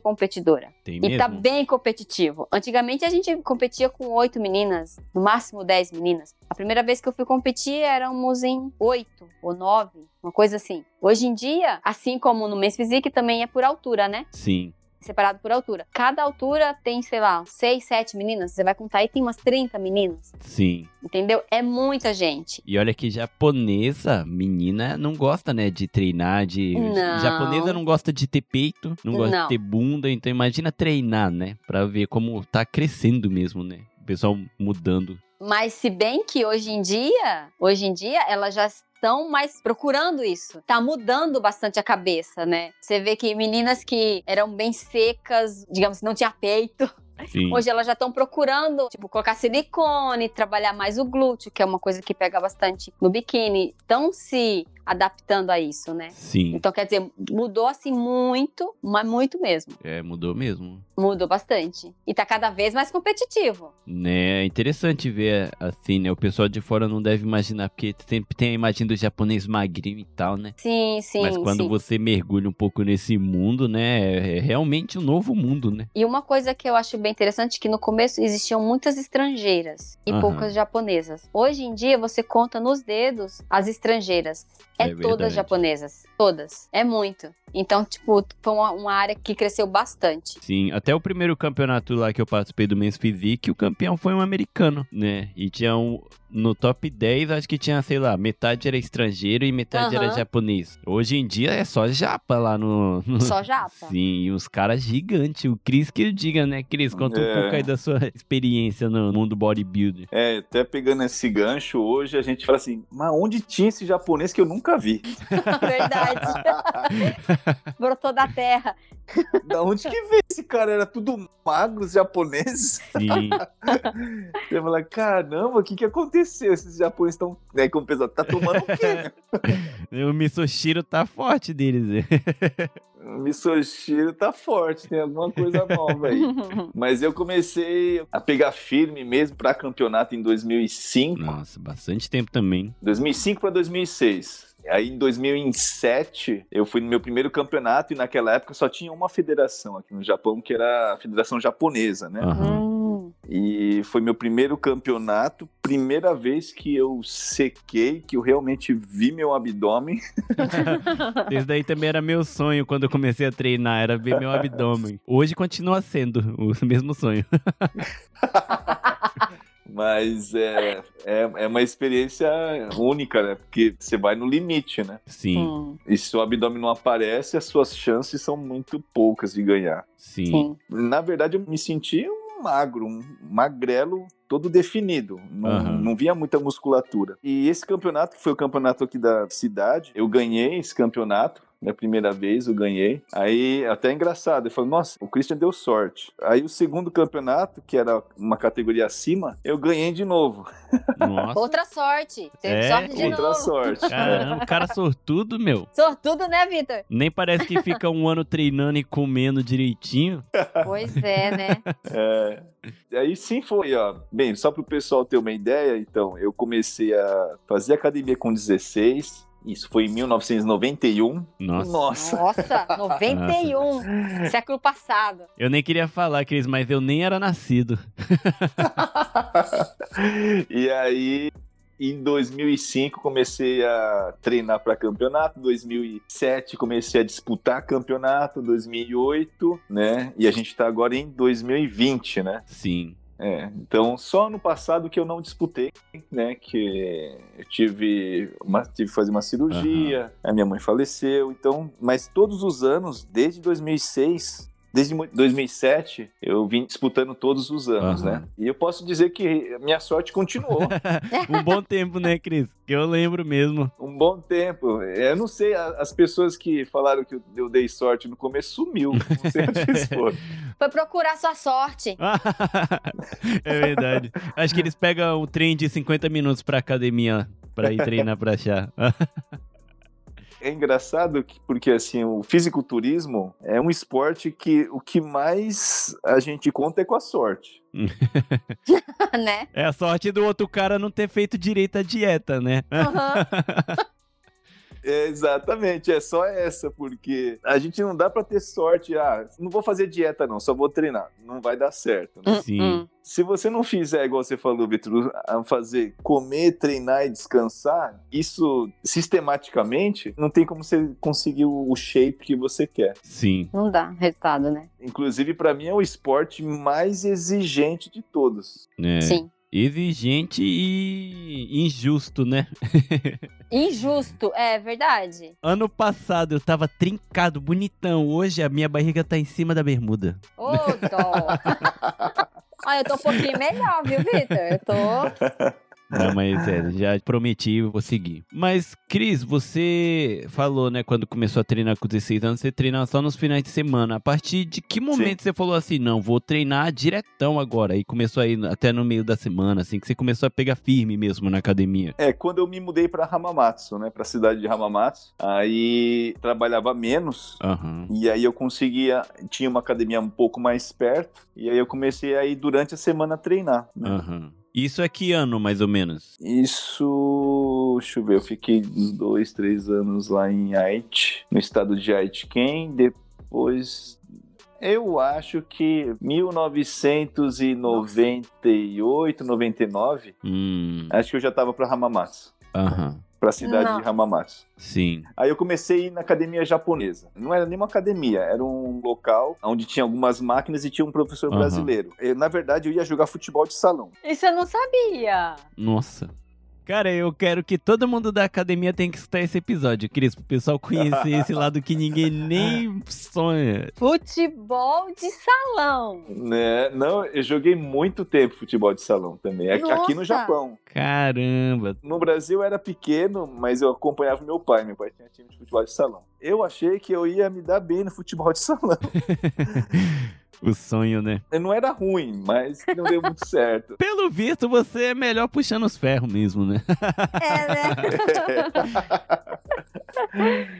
competidora. Tem E mesmo? tá bem competitivo. Antigamente a gente competia com oito meninas, no máximo dez meninas. A primeira vez que eu fui competir éramos em oito ou nove, uma coisa assim. Hoje em dia, assim como no Men's Physique, também é por altura, né? Sim. Separado por altura. Cada altura tem, sei lá, seis, sete meninas. Você vai contar aí, tem umas 30 meninas. Sim. Entendeu? É muita gente. E olha que japonesa, menina, não gosta, né, de treinar, de... Não. Japonesa não gosta de ter peito, não gosta Não. de ter bunda, então imagina treinar, né, pra ver como tá crescendo mesmo, né, o pessoal mudando. Mas se bem que hoje em dia, hoje em dia, elas já estão mais procurando isso. Tá mudando bastante a cabeça, né? Você vê que meninas que eram bem secas, digamos, não tinha peito, Sim. hoje elas já estão procurando, tipo, colocar silicone, trabalhar mais o glúteo, que é uma coisa que pega bastante no biquíni. Estão se adaptando a isso, né? Sim, Então, quer dizer, mudou assim muito, mas muito mesmo. é, mudou mesmo. Mudou bastante. E tá cada vez mais competitivo. Né, é interessante ver assim, né? O pessoal de fora não deve imaginar, porque sempre tem a imagem do japonês magrinho e tal, né? Sim, sim, Mas quando sim. você mergulha um pouco nesse mundo, né? É é realmente um novo mundo, né? E uma coisa que eu acho bem interessante é que no começo existiam muitas estrangeiras e Aham. poucas japonesas. Hoje em dia você conta nos dedos as estrangeiras. É, É todas verdade. japonesas. Todas. É muito. Então, tipo, foi uma, uma área que cresceu bastante. Sim, até o primeiro campeonato lá que eu participei do Men's Physique, o campeão foi um americano, né? E tinha um. No top 10, acho que tinha, sei lá, metade era estrangeiro e metade era Aham. japonês. Hoje em dia é só japa lá no. no- Só japa. Sim, e os caras gigantes. O Cris que diga, né, Cris? Conta um É. pouco aí da sua experiência no mundo bodybuilder. É, até pegando esse gancho, hoje a gente fala assim, mas onde tinha esse japonês que eu nunca vi? Verdade. Brotou da terra. Da onde que veio esse cara? Era tudo magros japoneses? Sim, Você fala, caramba, o que que aconteceu? Esses japoneses estão, né, como pesado, tá tomando o quê? o Misoshiro tá forte deles. né? O Misoshiro tá forte, tem alguma coisa nova aí. Mas eu comecei a pegar firme mesmo pra campeonato em 2005. Nossa, bastante tempo também. 2005 para 2006. Aí em 2007 eu fui no meu primeiro campeonato e naquela época só tinha uma federação aqui no Japão que era a Federação Japonesa, né? Aham. E foi meu primeiro campeonato, primeira vez que eu sequei, que eu realmente vi meu abdômen. Esse daí também era meu sonho quando eu comecei a treinar, era ver meu abdômen. Hoje continua sendo o mesmo sonho. Mas é, é, é uma experiência única, né? Porque você vai no limite, né? Sim, Hum, E se o abdômen não aparece, as suas chances são muito poucas de ganhar. sim. sim. Na verdade, eu me senti um magro, um magrelo todo definido. Não, Aham. não via muita musculatura. E esse campeonato, que foi o campeonato aqui da cidade, eu ganhei esse campeonato. Minha primeira vez eu ganhei. Aí, até é engraçado, eu falei, nossa, o Christian deu sorte. Aí o segundo campeonato, que era uma categoria acima, eu ganhei de novo. Nossa. Outra sorte. Teve É? sorte de Outra novo. sorte. Caramba, cara sortudo, meu. Sortudo, né, Vitor? Nem parece que fica um ano treinando e comendo direitinho. Pois é, né? É, e aí sim foi, ó. Bem, só para o pessoal ter uma ideia, então, eu comecei a fazer academia com 16. Isso foi em 1991. Nossa. Nossa. Nossa, 91. Século passado. Eu nem queria falar, Cris, mas eu nem era nascido. e aí, em 2005, comecei a treinar para campeonato. 2007, comecei a disputar campeonato. 2008, né? E a gente tá agora em 2020, né? Sim. É, então só no passado que eu não disputei, né? Que eu tive, uma, tive que fazer uma cirurgia, a minha mãe faleceu, então, mas todos os anos, desde 2006, desde mu- 2007, eu vim disputando todos os anos, Aham. né? E eu posso dizer que a minha sorte continuou Um bom tempo, né, Cris? Que eu lembro mesmo. um bom tempo. Eu não sei, as pessoas que falaram que eu- dei sorte no começo sumiu, não sei onde eles foram. Foi procurar sua sorte. é verdade. Acho que eles pegam o trem de 50 minutos pra academia pra ir treinar pra achar. É engraçado que, porque assim, o fisiculturismo é um esporte que o que mais a gente conta é com a sorte. né? É a sorte do outro cara não ter feito direito a dieta, né? Aham. É, exatamente, é só essa, porque a gente não dá pra ter sorte, ah, não vou fazer dieta não, só vou treinar. Não vai dar certo, né? Sim. Hum, Se você não fizer, igual você falou, Vitor, a fazer comer, treinar e descansar, isso sistematicamente não tem como você conseguir o shape que você quer. Sim. Não dá resultado, né? Inclusive, pra mim é o esporte mais exigente de todos. É. Sim. Exigente e injusto, né? Injusto, é verdade. Ano passado eu tava trincado, bonitão. Hoje a minha barriga tá em cima da bermuda. Ô, dó. Olha, eu tô um pouquinho melhor, viu, Vitor? Eu tô. Não, mas é, já prometi, vou seguir. Mas, Cris, você falou, né, quando começou a treinar com 16 anos, você treinava só nos finais de semana. A partir de que momento você falou assim, não, vou treinar diretão agora? E começou aí até no meio da semana, assim, que você começou a pegar firme mesmo na academia. É, quando eu me mudei pra Hamamatsu, né, pra cidade de Hamamatsu, aí trabalhava menos Aham. e aí eu conseguia, tinha uma academia um pouco mais perto e aí eu comecei a ir durante a semana treinar. né? Aham. Isso é que ano, mais ou menos? Isso, deixa eu ver, eu fiquei uns dois, três anos lá em Haiti, no estado de Aitken, depois eu acho que 1998, 99, Hum. acho que eu já tava pra Hamamatsu, Aham. Pra cidade Nossa. de Hamamatsu. Sim. Aí eu comecei a ir na academia japonesa. Não era nem uma academia, era um local onde tinha algumas máquinas e tinha um professor Aham. brasileiro. Eu, na verdade, eu ia jogar futebol de salão. Isso eu não sabia. Nossa. Cara, eu quero que todo mundo da academia tenha que escutar esse episódio, Cris, pro pessoal conhecer esse lado que ninguém nem sonha. Futebol de salão. Né? Não, eu joguei muito tempo futebol de salão também. Aqui, aqui no! Japão. Caramba. No Brasil eu era pequeno, mas eu acompanhava meu pai. Meu pai tinha time de futebol de salão. Eu achei que eu ia me dar bem no futebol de salão. O sonho, né? Eu não era ruim, mas não deu muito certo. Pelo visto, você é melhor puxando os ferros mesmo, né? É, né?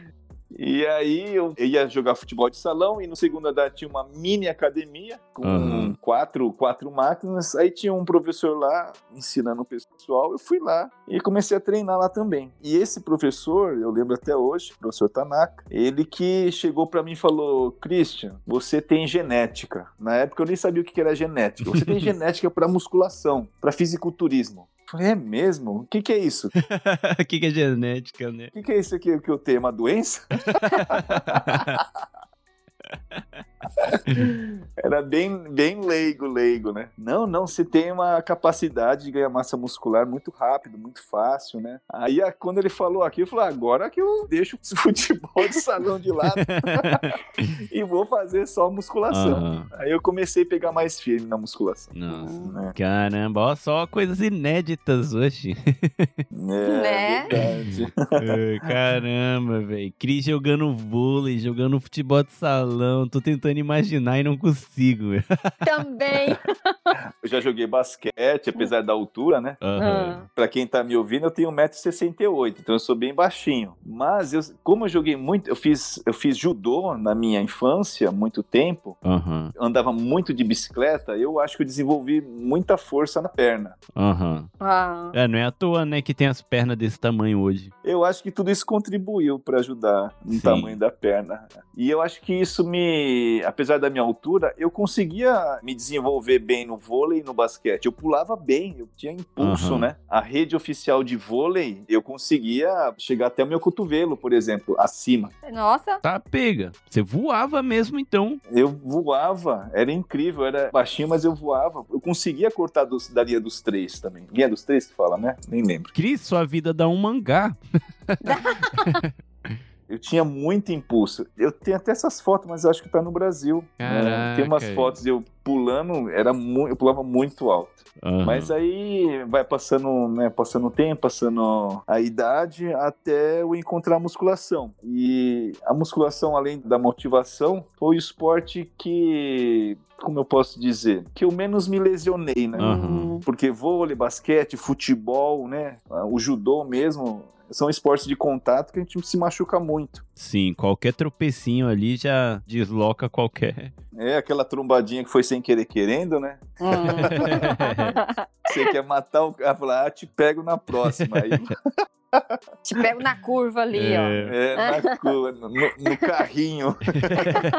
E aí eu ia jogar futebol de salão e no segundo andar tinha uma mini academia com Aham. quatro, quatro máquinas. Aí tinha um professor lá ensinando o pessoal. Eu fui lá e comecei a treinar lá também. E esse professor, eu lembro até hoje, o professor Tanaka, ele que chegou pra mim e falou: Christian, você tem genética. Na época eu nem sabia o que era genética. Você tem genética pra musculação, pra fisiculturismo. Eu Falei, é mesmo? O que, que é isso? O que, que é genética, né? O que, que é isso aqui que eu tenho? Uma doença? Era bem, bem leigo, leigo, né? Não, não, você tem uma capacidade de ganhar massa muscular muito rápido, muito fácil, né? Aí quando ele falou aqui, eu falei, agora que eu deixo o futebol de salão de lado e vou fazer só musculação. Uhum. Aí eu comecei a pegar mais firme na musculação. Nossa. Né? Caramba, ó, só coisas inéditas hoje. É, né? verdade. Caramba, velho. Cris jogando vôlei, jogando futebol de salão. Tô tentando imaginar e não consigo. Também. Eu já joguei basquete, apesar da altura, né? Uhum. Pra quem tá me ouvindo, eu tenho 1,68m, então eu sou bem baixinho. Mas eu, como eu joguei muito, eu fiz, eu fiz judô na minha infância, muito tempo. Uhum. Andava muito de bicicleta, eu acho que eu desenvolvi muita força na perna. Uhum. Ah. É, não é à toa, né, que tem as pernas desse tamanho hoje. Eu acho que tudo isso contribuiu para ajudar no Sim. tamanho da perna. E eu acho que isso me, apesar da minha altura, eu conseguia me desenvolver bem no vôlei e no basquete. Eu pulava bem, eu tinha impulso, uhum. né? A rede oficial de vôlei, eu conseguia chegar até o meu cotovelo, por exemplo, acima. Nossa. Tá pega. Você voava mesmo então? Eu voava, era incrível, era baixinho, mas eu voava. Eu conseguia cortar dos, da linha dos três também. Linha dos três que fala, né? Nem lembro. Cris, sua vida dá um mangá. Eu tinha muito impulso. Eu tenho até essas fotos, mas acho que tá no Brasil. Né? Tem umas fotos de eu pulando, era muito, eu pulava muito alto. Uhum. Mas aí vai passando, né, passando o tempo, passando a idade, até eu encontrar a musculação. E a musculação, além da motivação, foi o esporte que como eu posso dizer, que eu menos me lesionei, né? Uhum. Porque vôlei, basquete, futebol, né? O judô mesmo, são esportes de contato que a gente se machuca muito. Sim, qualquer tropecinho ali já desloca qualquer. É, aquela trombadinha que foi sem querer querendo, né? Hum. Você quer matar o cara, falar, ah, te pego na próxima. Aí... Te pego na curva ali, é. ó. É, na curva, no, no carrinho.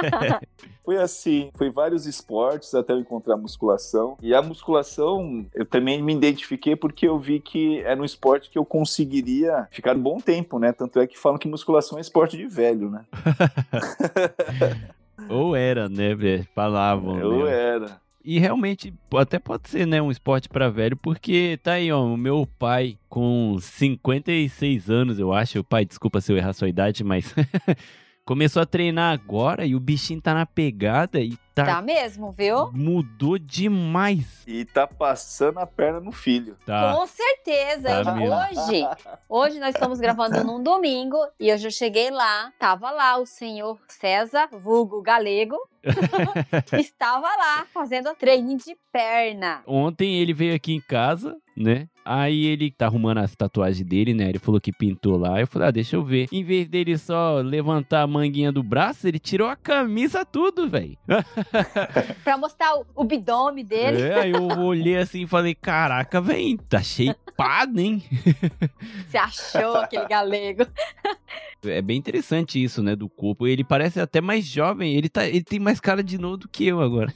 foi assim, foi vários esportes até eu encontrar a musculação. E a musculação, eu também me identifiquei porque eu vi que era um esporte que eu conseguiria ficar um bom tempo, né? Tanto é que falam que musculação é esporte de velho, né? Ou era, né? Falavam. Ou né? era. E realmente, até pode ser, né, um esporte para velho, porque tá aí, ó, o meu pai com 56 anos, eu acho. Pai, desculpa se eu errar sua idade, mas começou a treinar agora e o bichinho tá na pegada e Tá, tá mesmo, viu? Mudou demais. E tá passando a perna no filho. Tá. Com certeza. Tá hoje, hoje nós estamos gravando num domingo e eu já cheguei lá. Tava lá o senhor César, vulgo galego. estava lá fazendo treino de perna. Ontem ele veio aqui em casa, né? Aí ele tá arrumando as tatuagens dele, né? Ele falou que pintou lá. Eu falei, ah, deixa eu ver. Em vez dele só levantar a manguinha do braço, ele tirou a camisa tudo, velho. pra mostrar o, o bidome dele. É, eu olhei assim e falei, caraca, vem, tá shapeado, hein? Você achou aquele galego. É bem interessante isso, né, do corpo. Ele parece até mais jovem, ele, tá, ele tem mais cara de novo do que eu agora.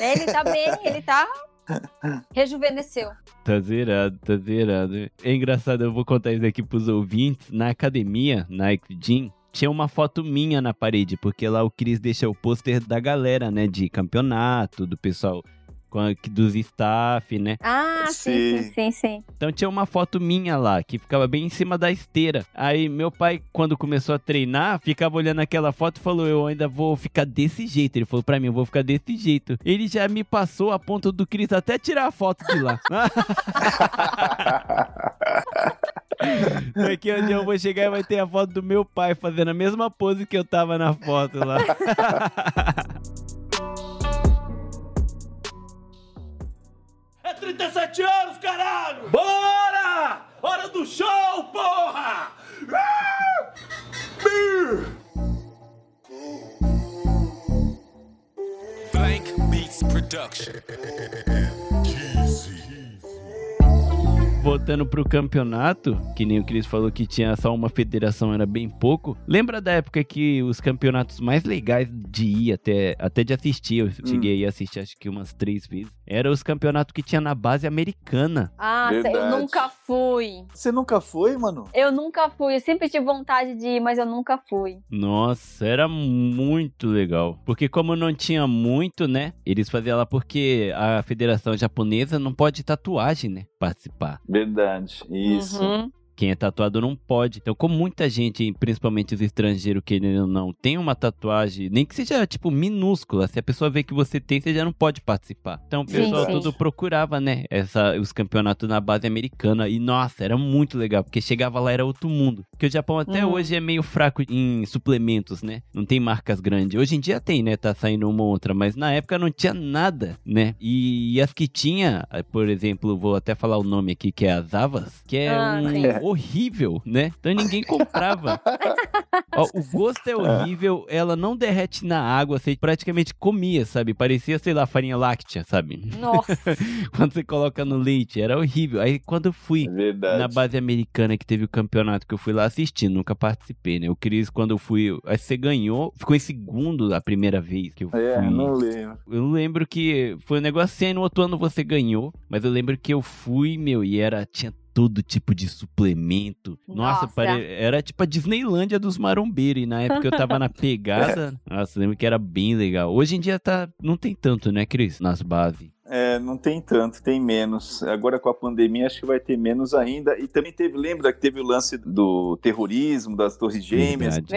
Ele tá bem, ele tá Rejuvenesceu. Tá zerado, tá zerado. É engraçado, eu vou contar isso aqui pros ouvintes. Na academia, na Gym, tinha uma foto minha na parede, porque lá o Cris deixa o pôster da galera, né, de campeonato, do pessoal dos staff, né? Ah, sim. sim, sim, sim, Então tinha uma foto minha lá, que ficava bem em cima da esteira. Aí meu pai, quando começou a treinar, ficava olhando aquela foto e falou: Eu ainda vou ficar desse jeito. Ele falou pra mim: Eu vou ficar desse jeito. Ele já me passou a ponta do Cris até tirar a foto de lá. Daqui onde eu vou chegar vai ter a foto do meu pai fazendo a mesma pose que eu tava na foto lá. É 37 anos, caralho! Bora! Hora do show, porra! Blank Beats Production. Voltando pro campeonato, que nem o Cris falou que tinha só uma federação, era bem pouco. Lembra da época que os campeonatos mais legais de ir até, até de assistir, eu cheguei a assistir acho que umas três vezes, eram os campeonatos que tinha na base americana. Ah, eu nunca fui. Você nunca foi, mano? Eu nunca fui. Eu sempre tive vontade de ir, mas eu nunca fui. Nossa, era muito legal. Porque como não tinha muito, né? Eles faziam lá porque a Federação Japonesa não pode tatuagem, né? Participar. Verdade, isso. Uhum. Quem é tatuado não pode. Então, como muita gente, principalmente os estrangeiros, querendo ou não, tem uma tatuagem, nem que seja, tipo, minúscula, se a pessoa vê que você tem, você já não pode participar. Então, o Sim, pessoal sim. todo procurava, né, essa, os campeonatos na base americana. E, nossa, era muito legal, porque chegava lá, era outro mundo. Porque o Japão até Uhum. hoje é meio fraco em suplementos, né? Não tem marcas grandes. Hoje em dia tem, né? Tá saindo uma ou outra, mas na época não tinha nada, né? E, e as que tinha, por exemplo, vou até falar o nome aqui, que é as Avas, que é Ah, um sim. Horrível, né? Então ninguém comprava. Ó, o gosto é horrível, ela não derrete na água, você praticamente comia, sabe? Parecia, sei lá, farinha láctea, sabe? Nossa. quando você coloca no leite, era horrível. Aí quando eu fui É verdade. na base americana que teve o campeonato que eu fui lá assistir, nunca participei, né? O Cris, quando eu fui, aí você ganhou, ficou em segundo a primeira vez que eu fui. É, não lembro. Eu lembro que foi um negócio assim, aí no outro ano você ganhou, mas eu lembro que eu fui, meu, e era, tinha todo tipo de suplemento. Nossa, Nossa. pare- era tipo a Disneylândia dos marombeiros, e na época eu tava na pegada, nossa, eu lembro que era bem legal. Hoje em dia tá, não tem tanto, né, Cris, nas bases. É, não tem tanto, tem menos. Agora com a pandemia acho que vai ter menos ainda. E também teve, lembra que teve o lance do terrorismo, das torres gêmeas. Verdade.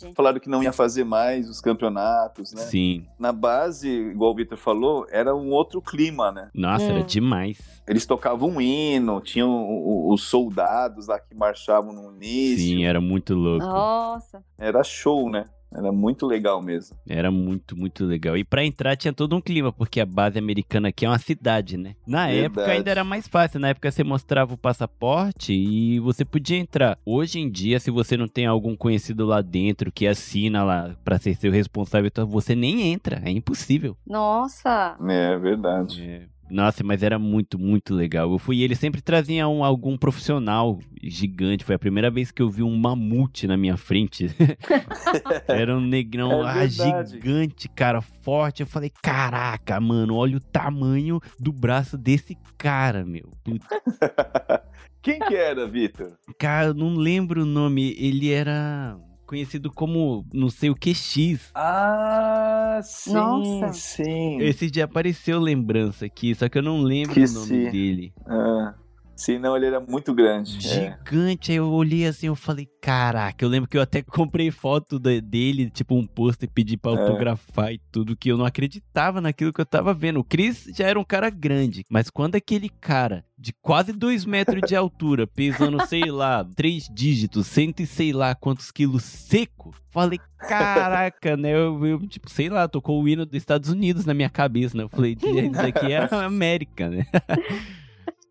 Verdade. Falaram que não ia fazer mais os campeonatos, né? Sim. Na base, igual o Victor falou, era um outro clima, né? Nossa, era Hum. demais. Eles tocavam um hino, tinham os soldados lá que marchavam no início. Sim, era muito louco. Nossa. Era show, né? Era muito legal mesmo. Era muito, muito legal. E pra entrar tinha todo um clima, porque a base americana aqui é uma cidade, né? Na Verdade. época ainda era mais fácil. Na época você mostrava o passaporte e você podia entrar. Hoje em dia, se você não tem algum conhecido lá dentro que assina lá pra ser seu responsável, então você nem entra. É impossível. Nossa. É verdade. É. Nossa, mas era muito, muito legal. Eu fui e ele sempre trazia um, algum profissional gigante. Foi a primeira vez que eu vi um mamute na minha frente. era um negrão É ah, gigante, cara, forte. Eu falei, caraca, mano, olha o tamanho do braço desse cara, meu. Quem que era, Vitor? cara, eu não lembro o nome. Ele era conhecido como não sei o que X. Ah, sim, Nossa. sim. Esse dia apareceu lembrança aqui, só que eu não lembro Que o nome se- dele. Ah, sim, não, ele era muito grande. É. Gigante, aí eu olhei assim, eu falei, caraca, eu lembro que eu até comprei foto dele, tipo um pôster, pedi pra É. autografar e tudo, que eu não acreditava naquilo que eu tava vendo. O Chris já era um cara grande, mas quando aquele cara de quase dois metros de altura, pesando, sei lá, três dígitos, cento e sei lá quantos quilos seco, falei, caraca, né? Eu, eu, tipo, sei lá, tocou o hino dos Estados Unidos na minha cabeça, né? Eu falei, isso aqui é a América, né?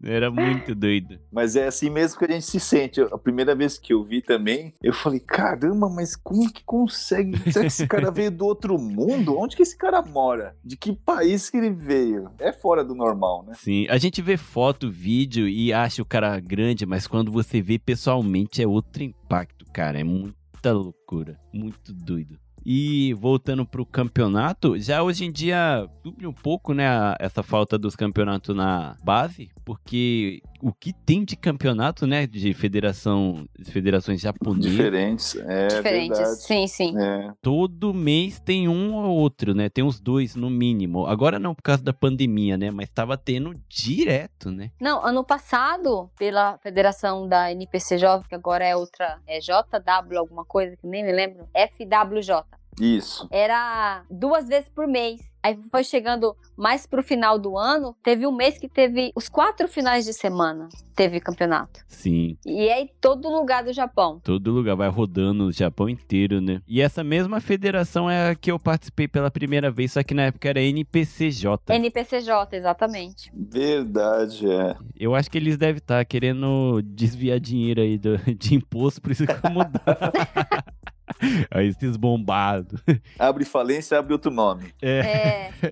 Era muito doido. Mas é assim mesmo que a gente se sente. A primeira vez que eu vi também, eu falei, caramba, mas como que consegue? Será que esse cara veio do outro mundo? Onde que esse cara mora? De que país que ele veio? É fora do normal, né? Sim, a gente vê foto, vídeo e acha o cara grande, mas quando você vê pessoalmente é outro impacto, cara. É muita loucura, muito doido. E voltando pro campeonato, já hoje em dia subiu um pouco, né, essa falta dos campeonatos na base, porque o que tem de campeonato, né, de federação, de federações japonesas, Diferentes. É Diferentes. verdade. Sim, sim. É. todo mês tem um ou outro, né? Tem uns dois no mínimo. Agora não por causa da pandemia, né? Mas tava tendo direto, né? Não, ano passado, pela federação da NPCJ, que agora é outra, é JW alguma coisa, que nem me lembro, FWJ. Isso. Era duas vezes por mês. Aí foi chegando mais pro final do ano, teve um mês que teve os quatro finais de semana, teve campeonato. Sim. E é em todo lugar do Japão. Todo lugar vai rodando o Japão inteiro, né? E essa mesma federação é a que eu participei pela primeira vez, só que na época era NPCJ. NPCJ, exatamente. Verdade, é. Eu acho que eles devem estar querendo desviar dinheiro aí do- de imposto, por isso que mudar. aí esses bombados. Abre falência, abre outro nome. É,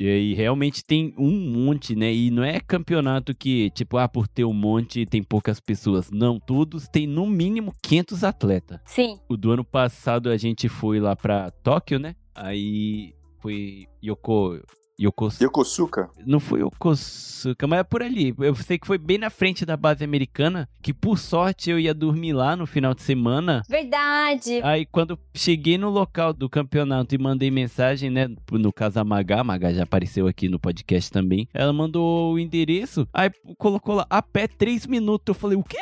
E aí realmente tem um monte, né? E não é campeonato que, tipo, ah, por ter um monte tem poucas pessoas. Não, todos tem no mínimo 500 atletas. Sim. O do ano passado a gente foi lá pra Tóquio, né? Aí foi Yoko, Yokosuka. Yokosuka? Não foi Yokosuka, mas é por ali. Eu sei que foi bem na frente da base americana, que por sorte eu ia dormir lá no final de semana. Verdade. Aí quando cheguei no local do campeonato e mandei mensagem, né, no caso a Magá, a Magá já apareceu aqui no podcast também, ela mandou o endereço, aí colocou lá, a pé três minutos. Eu falei, o quê?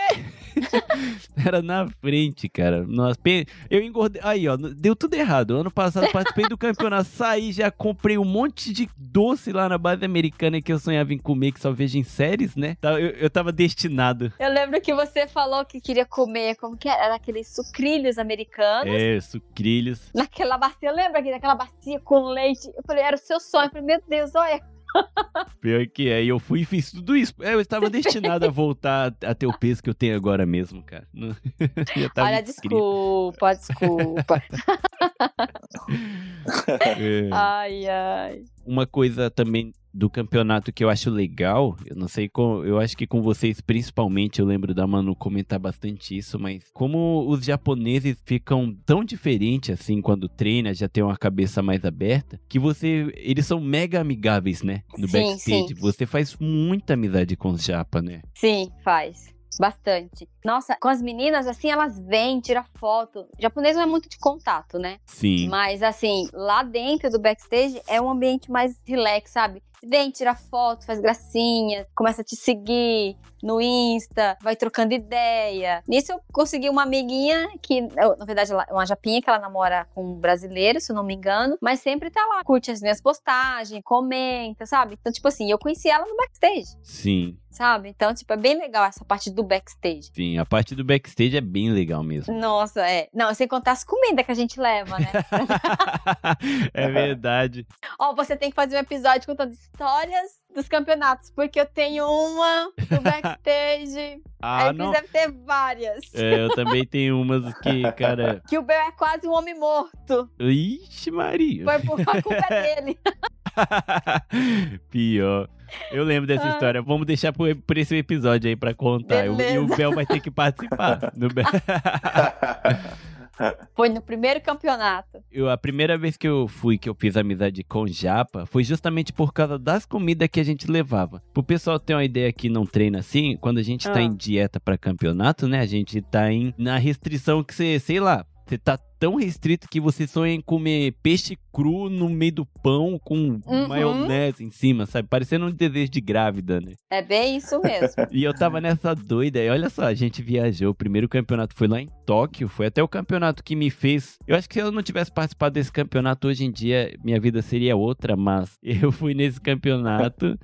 Era na frente, cara. Nossa, eu engordei. Aí, ó, deu tudo errado. Ano passado participei do campeonato, saí, já comprei um monte de doce lá na base americana que eu sonhava em comer, que só vejo em séries, né? Tá, Eu, eu tava destinado. Eu lembro que você falou que queria comer, como que era? Era aqueles sucrilhos americanos. É, sucrilhos. Naquela bacia, lembra que naquela bacia com leite? Eu falei, era o seu sonho. Eu falei, meu Deus, olha. Pior que é, e eu fui e fiz tudo isso. É, Eu estava destinado a voltar a ter o peso que eu tenho agora mesmo, cara. Olha, desculpa, desculpa. É. ai, ai. Uma coisa também do campeonato que eu acho legal, eu não sei com, eu acho que com vocês principalmente, eu lembro da Manu comentar bastante isso, mas como os japoneses ficam tão diferentes assim quando treina, já tem uma cabeça mais aberta, que você, eles são mega amigáveis, né, no Sim, backstage. sim. Você faz muita amizade com os japa, né? Sim, faz. Bastante. Nossa, com as meninas, assim, elas vêm, tiram foto. O japonês não é muito de contato, né? Sim. Mas, assim, lá dentro do backstage é um ambiente mais relax, sabe? Vem, tira foto, faz gracinha, começa a te seguir no Insta, vai trocando ideia. Nisso eu consegui uma amiguinha que, na verdade, ela- uma japinha que ela namora com um brasileiro, se eu não me engano, mas sempre tá lá, curte as minhas postagens, comenta, sabe? Então, tipo assim, eu conheci ela no backstage, Sim. Sabe? Então, tipo, é bem legal essa parte do backstage. Sim, a parte do backstage é bem legal mesmo. Nossa, é. Não, sem contar as comidas que a gente leva, né? é verdade. Ó, você tem que fazer um episódio contando histórias dos campeonatos, porque eu tenho uma do backstage. Ah, Aí não. deve ter várias. É, eu também tenho umas que, cara. Que o Bel é quase um homem morto. Ixi, Maria. Foi por culpa dele. Pior. Eu lembro dessa Ah. história. Vamos deixar por, por esse episódio aí pra contar. E o- E. Bel vai ter que participar. No Bel- Foi no primeiro campeonato. Eu, a primeira vez que eu fui, que eu fiz amizade com Japa, foi justamente por causa das comidas que a gente levava. Pro pessoal ter uma ideia que não treina assim, quando a gente tá Ah. em dieta pra campeonato, né? A gente tá em, na restrição que você, sei lá, você tá tão restrito que você sonha em comer peixe cru no meio do pão com Uhum. maionese em cima, sabe? Parecendo um desejo de grávida, né? É bem isso mesmo. E eu tava nessa doida. E olha só, a gente viajou. O primeiro campeonato foi lá em Tóquio. Foi até o campeonato que me fez. Eu acho que se eu não tivesse participado desse campeonato hoje em dia, minha vida seria outra. Mas eu fui nesse campeonato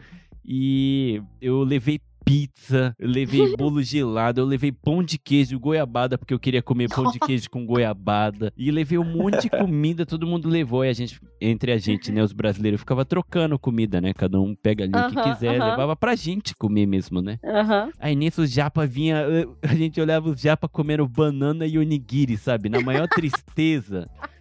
e eu levei pizza, eu levei bolo gelado, eu levei pão de queijo, goiabada, porque eu queria comer pão de queijo com goiabada. E levei um monte de comida, todo mundo levou. E a gente, entre a gente, né, os brasileiros, ficava trocando comida, né? Cada um pega ali o que quiser, aham. levava pra gente comer mesmo, né? Aham. Aí nisso os japa vinha, a gente olhava os japa comendo banana e onigiri, sabe? Na maior tristeza.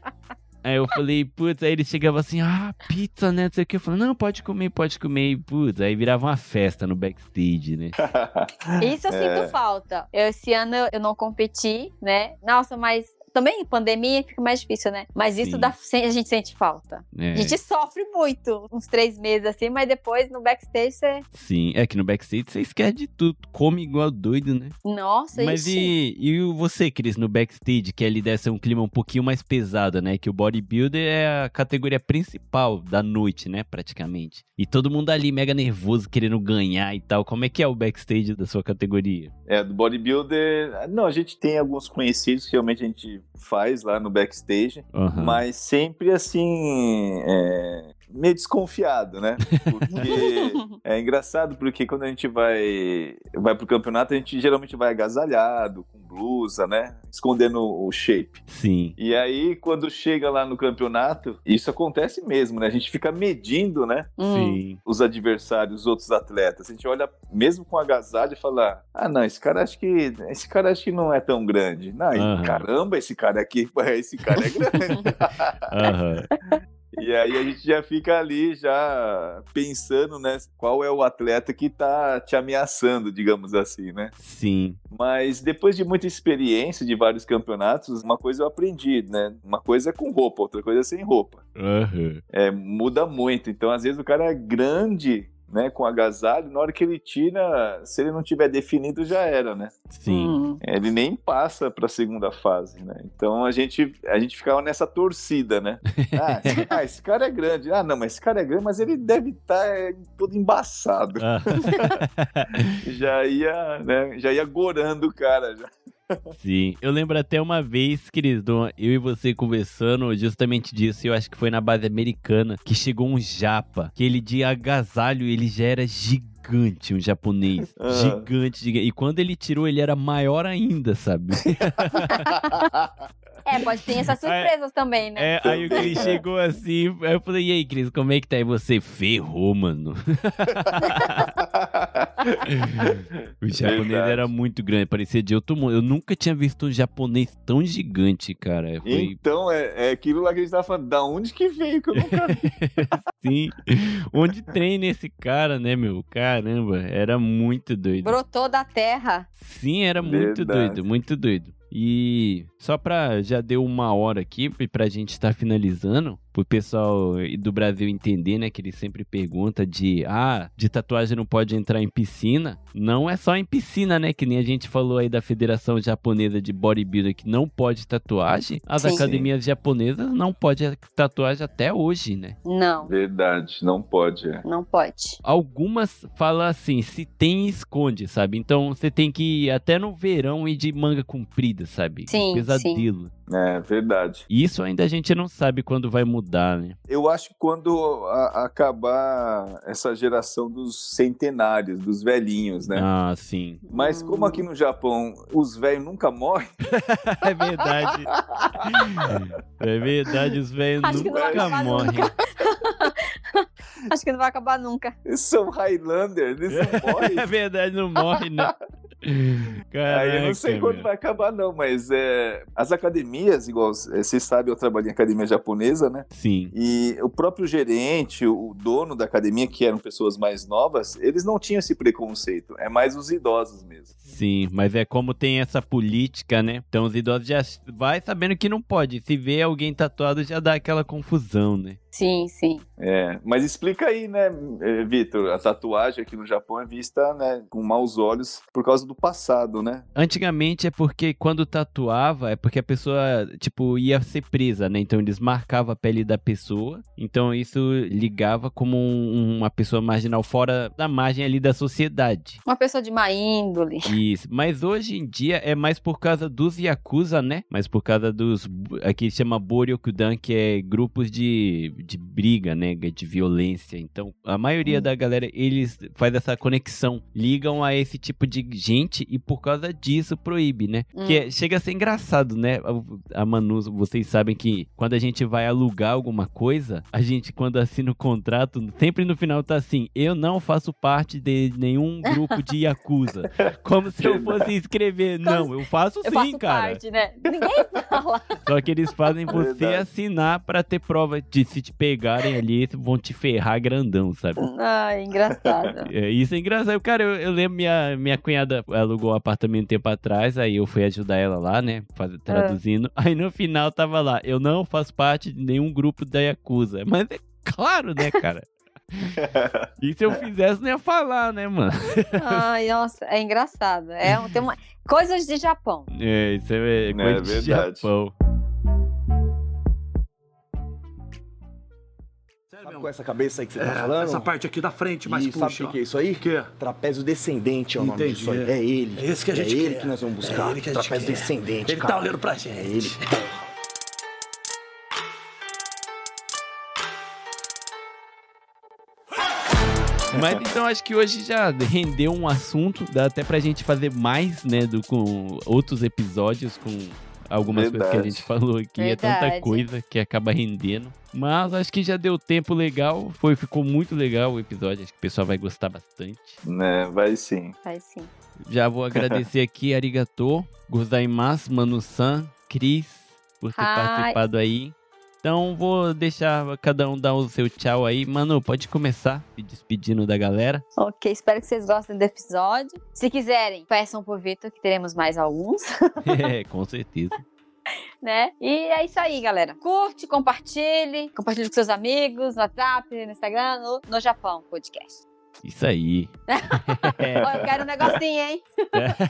Aí eu falei, putz, aí eles chegavam assim, ah, pizza, né? Não sei o que. Eu falei, não, pode comer, pode comer. E, putz, aí virava uma festa no backstage, né? Isso eu É. sinto falta. Eu, esse ano eu não competi, né? Nossa, mas também pandemia fica mais difícil, né? Mas isso dá, a gente sente falta. É, A gente sofre muito, uns três meses assim, mas depois no backstage você. Sim, é que no backstage você esquece de tudo, come igual doido, né? Nossa, Mas ixi. e, e o- você, Cris, no backstage, que ali deve ser um clima um pouquinho mais pesado, né? Que o bodybuilder é a categoria principal da noite, né? Praticamente. E todo mundo ali mega nervoso, querendo ganhar e tal. Como é que é o backstage da sua categoria? É, do bodybuilder. Não, a gente tem alguns conhecidos que realmente a gente faz lá no backstage, Aham. mas sempre assim. é, meio desconfiado, né? Porque é engraçado porque quando a gente vai vai pro campeonato, a gente geralmente vai agasalhado, com blusa, né? Escondendo o shape. Sim. E aí, quando chega lá no campeonato, isso acontece mesmo, né? A gente fica medindo, né? Hum. Sim. os adversários, os outros atletas. A gente olha mesmo com agasalho e fala: "Ah, não, esse cara acho que esse cara acho que não é tão grande". Não, e Aham. caramba, esse cara aqui, esse cara é grande. Aham. E aí a gente já fica ali já pensando, né, qual é o atleta que tá te ameaçando, digamos assim, né? Sim. Mas depois de muita experiência de vários campeonatos, uma coisa eu aprendi, né? Uma coisa é com roupa, outra coisa é sem roupa. Aham. É, muda muito. Então, às vezes o cara é grande, né, com agasalho, na hora que ele tira, se ele não tiver definido, já era, né? Sim. Hum. Ele nem passa para a segunda fase, né? Então a gente a gente ficava nessa torcida, né? Ah, esse, ah, esse cara é grande. Ah, não, mas esse cara é grande, mas ele deve estar todo embaçado. Ah. Já ia, né? Já ia gorando o cara já. Sim. Eu lembro até uma vez, querido, eu e você conversando justamente disso, eu acho que foi na base americana, que chegou um japa, que ele de agasalho, ele já era gigante, um japonês. Ah. Gigante, gigante. E quando ele tirou, ele era maior ainda, sabe? É, pode ter essas surpresas também, né? É, aí o Cris chegou assim, aí eu falei, e aí, Cris, como é que tá? E você ferrou, mano. o japonês Verdade. era muito grande, parecia de outro mundo. Eu nunca tinha visto um japonês tão gigante, cara. Foi Então é, é aquilo lá que a gente tava falando. Da onde que veio que eu nunca vi? assim. Onde treina esse cara, né, meu? Caramba, era muito doido. Brotou da terra. Sim, era muito Verdade. doido, muito doido. E só pra. Já deu uma hora aqui e pra gente estar finalizando, pro pessoal do Brasil entender, né? Que ele sempre pergunta de. Ah, de tatuagem não pode entrar em piscina. Não é só em piscina, né? Que nem a gente falou aí da Federação Japonesa de Bodybuilder que não pode tatuagem. As Sim. academias japonesas não pode tatuagem até hoje, né? Não, Verdade, não pode. é. não pode. Algumas falam assim, se tem, esconde, sabe? Então você tem que ir até no verão ir de manga comprida, sabe? Sim, Pesadelo. É, verdade. E Isso ainda a gente não sabe quando vai mudar, né? Eu acho que quando a- acabar essa geração dos centenários, dos velhinhos, né? Ah, sim. Mas como aqui no Japão os velhos nunca morrem, É verdade. é verdade, os velhos nunca morrem. Acho que não vai acabar nunca. eles são Highlander, eles não morrem. É verdade, não morre, né? Caraca, Aí eu não sei quando meu. vai acabar, não, mas é, as academias, igual é, vocês sabem, eu trabalhei em academia japonesa, né? Sim. E o próprio gerente, o dono da academia, que eram pessoas mais novas, eles não tinham esse preconceito. É mais os idosos mesmo. Sim, mas é como tem essa política, né? Então os idosos já vai sabendo que não pode. Se vê alguém tatuado, já dá aquela confusão, né? Sim, sim. É, mas explica aí, né, eh, Vitor? A tatuagem aqui no Japão é vista, né, com maus olhos por causa do passado, né? Antigamente é porque quando tatuava, é porque a pessoa, tipo, ia ser presa, né? Então eles marcavam a pele da pessoa. Então isso ligava como um- uma pessoa marginal fora da margem ali da sociedade. Uma pessoa de má índole. Isso. Mas hoje em dia é mais por causa dos Yakuza, né? Mas por causa dos. Aqui chama Boryokudan, que é grupos de, de briga, né? De violência. Então, a maioria da galera, eles faz essa conexão. Ligam a esse tipo de gente e por causa disso proíbe, né? Hum. Que é- chega a ser engraçado, né? A, a Manu, vocês sabem que quando a gente vai alugar alguma coisa, a gente, quando assina o contrato, sempre no final tá assim: eu não faço parte de nenhum grupo de Yakuza. Como se eu fosse escrever. Não, eu faço Eu sim, faço cara. parte, né? Ninguém fala. Só que eles fazem você assinar pra ter prova de se te pegarem ali, vão te ferrar grandão, sabe? Ai, engraçado. É, isso é engraçado. Cara, eu, eu lembro minha, minha cunhada alugou um apartamento um tempo atrás, aí eu fui ajudar ela lá, né? faz- traduzindo. Aí no final tava lá, eu não faço parte de nenhum grupo da Yakuza. Mas é claro, né, cara? E se eu fizesse, não ia falar, né, mano? Ai, nossa, é engraçado. É, tem uma... Coisas de Japão. É, isso é, É coisa de verdade. Japão. Sabe com essa cabeça aí que você tá É, falando? essa parte aqui da frente, mais e puxa. sabe o que, que é isso aí? O quê? Trapézio descendente é o nome Entendi. disso aí. É ele. É esse que a gente É ele quer. que nós vamos buscar. É ele que a gente Trapézio quer. descendente, Ele cara. tá olhando pra gente. É ele. Mas então acho que hoje já rendeu um assunto, dá até pra gente fazer mais, né, do, com outros episódios, com algumas coisas que a Verdade. gente falou aqui. É tanta Verdade. coisa que acaba rendendo. Mas acho que já deu tempo legal, foi, ficou muito legal o episódio, acho que o pessoal vai gostar bastante. Né, vai sim. Faz sim. Já vou agradecer aqui, arigato, gozaimasu, Manu-san, Cris, por ter Hi. participado aí. Então vou deixar cada um dar o seu tchau aí. Manu, pode começar se despedindo da galera. Ok, espero que vocês gostem do episódio. Se quiserem, peçam por Vitor que teremos mais alguns. é, com certeza. né? E é isso aí, galera. Curte, compartilhe, compartilhe com seus amigos, no WhatsApp, no Instagram, no, no Japão Podcast. Isso aí. Ó, eu quero um negocinho, hein?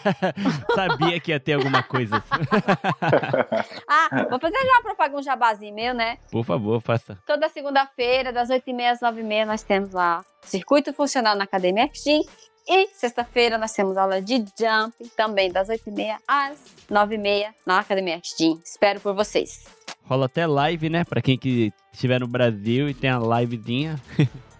Sabia que ia ter alguma coisa assim. ah, vou fazer já propaganda, um jabazinho meu, né? Por favor, faça. Toda segunda-feira, das 8h30 às 9h30, nós temos lá Circuito Funcional na Academia XG. E sexta-feira nós temos aula de Jump, também das 8h30 às 9h30 na Academia XG. Espero por vocês. Rola até live, né? Pra quem que estiver no Brasil e tem a livezinha.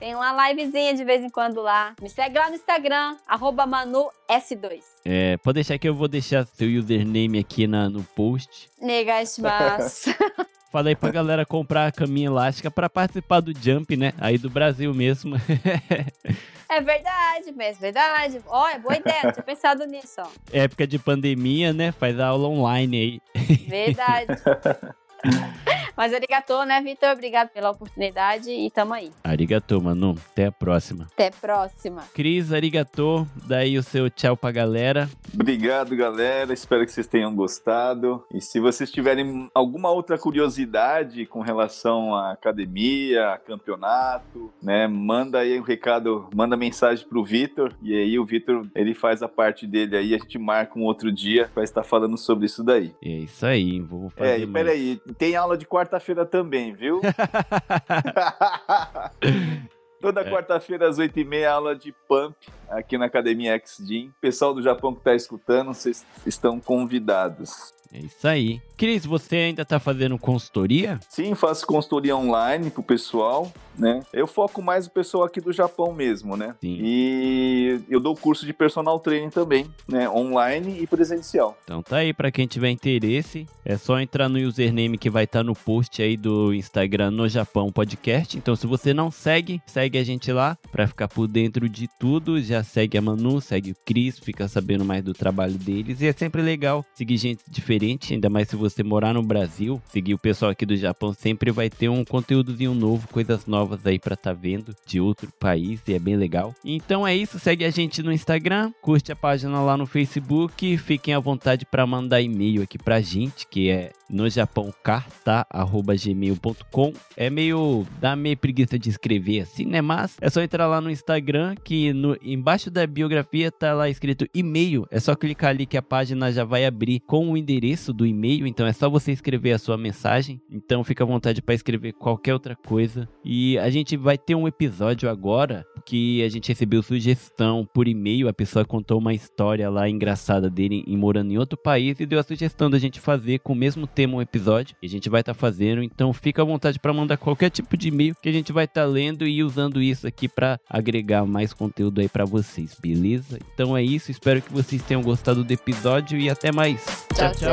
Tem uma livezinha de vez em quando lá. Me segue lá no Instagram, ManuS2. É, pode deixar que eu vou deixar seu username aqui na, no post. Negashimasu. Fala aí pra galera comprar a caminha elástica para participar do Jump, né? Aí do Brasil mesmo. é verdade mesmo, verdade. Ó, é boa ideia, tinha pensado nisso, ó. Época de pandemia, né? Faz aula online aí. Verdade. Mas arigatô, né, Vitor? Obrigado pela oportunidade e tamo aí. Arigatô, Manu. Até a próxima. Até a próxima. Cris, arigatô. Daí o seu tchau pra galera. Obrigado, galera. Espero que vocês tenham gostado. E se vocês tiverem alguma outra curiosidade com relação à academia, campeonato, né, manda aí um recado, manda mensagem pro Vitor. E aí o Vitor, ele faz a parte dele aí. A gente marca um outro dia pra estar falando sobre isso daí. É isso aí. Vou fazer É, e peraí. Tem aula de quarta-feira também, viu? Toda é. quarta-feira às 8h30, aula de pump aqui na Academia X-Gym. Pessoal do Japão que está escutando, vocês estão convidados. É isso aí. Cris, você ainda tá fazendo consultoria? Sim, faço consultoria online pro pessoal, né? Eu foco mais o pessoal aqui do Japão mesmo, né? Sim. E eu dou curso de personal training também, né? Online e presencial. Então tá aí, para quem tiver interesse, é só entrar no username que vai estar tá no post aí do Instagram no Japão Podcast. Então se você não segue, segue a gente lá para ficar por dentro de tudo. Já segue a Manu, segue o Cris, fica sabendo mais do trabalho deles. E é sempre legal seguir gente diferente, ainda mais se você morar no Brasil, seguir o pessoal aqui do Japão, sempre vai ter um conteúdozinho novo, coisas novas aí pra tá vendo de outro país e é bem legal. Então é isso, segue a gente no Instagram, curte a página lá no Facebook, fiquem à vontade para mandar e-mail aqui pra gente, que é no Japão carta@gmail.com. É meio dá meio preguiça de escrever assim, né? Mas é só entrar lá no Instagram que no embaixo da biografia tá lá escrito e-mail. É só clicar ali que a página já vai abrir com o endereço do e-mail, então é só você escrever a sua mensagem. Então fica à vontade para escrever qualquer outra coisa. E a gente vai ter um episódio agora que a gente recebeu sugestão por e-mail. A pessoa contou uma história lá engraçada dele em morando em outro país e deu a sugestão da gente fazer com o mesmo tema um episódio. E a gente vai estar tá fazendo. Então fica à vontade para mandar qualquer tipo de e-mail que a gente vai estar tá lendo e usando isso aqui para agregar mais conteúdo aí para vocês, beleza? Então é isso. Espero que vocês tenham gostado do episódio e até mais. tchau.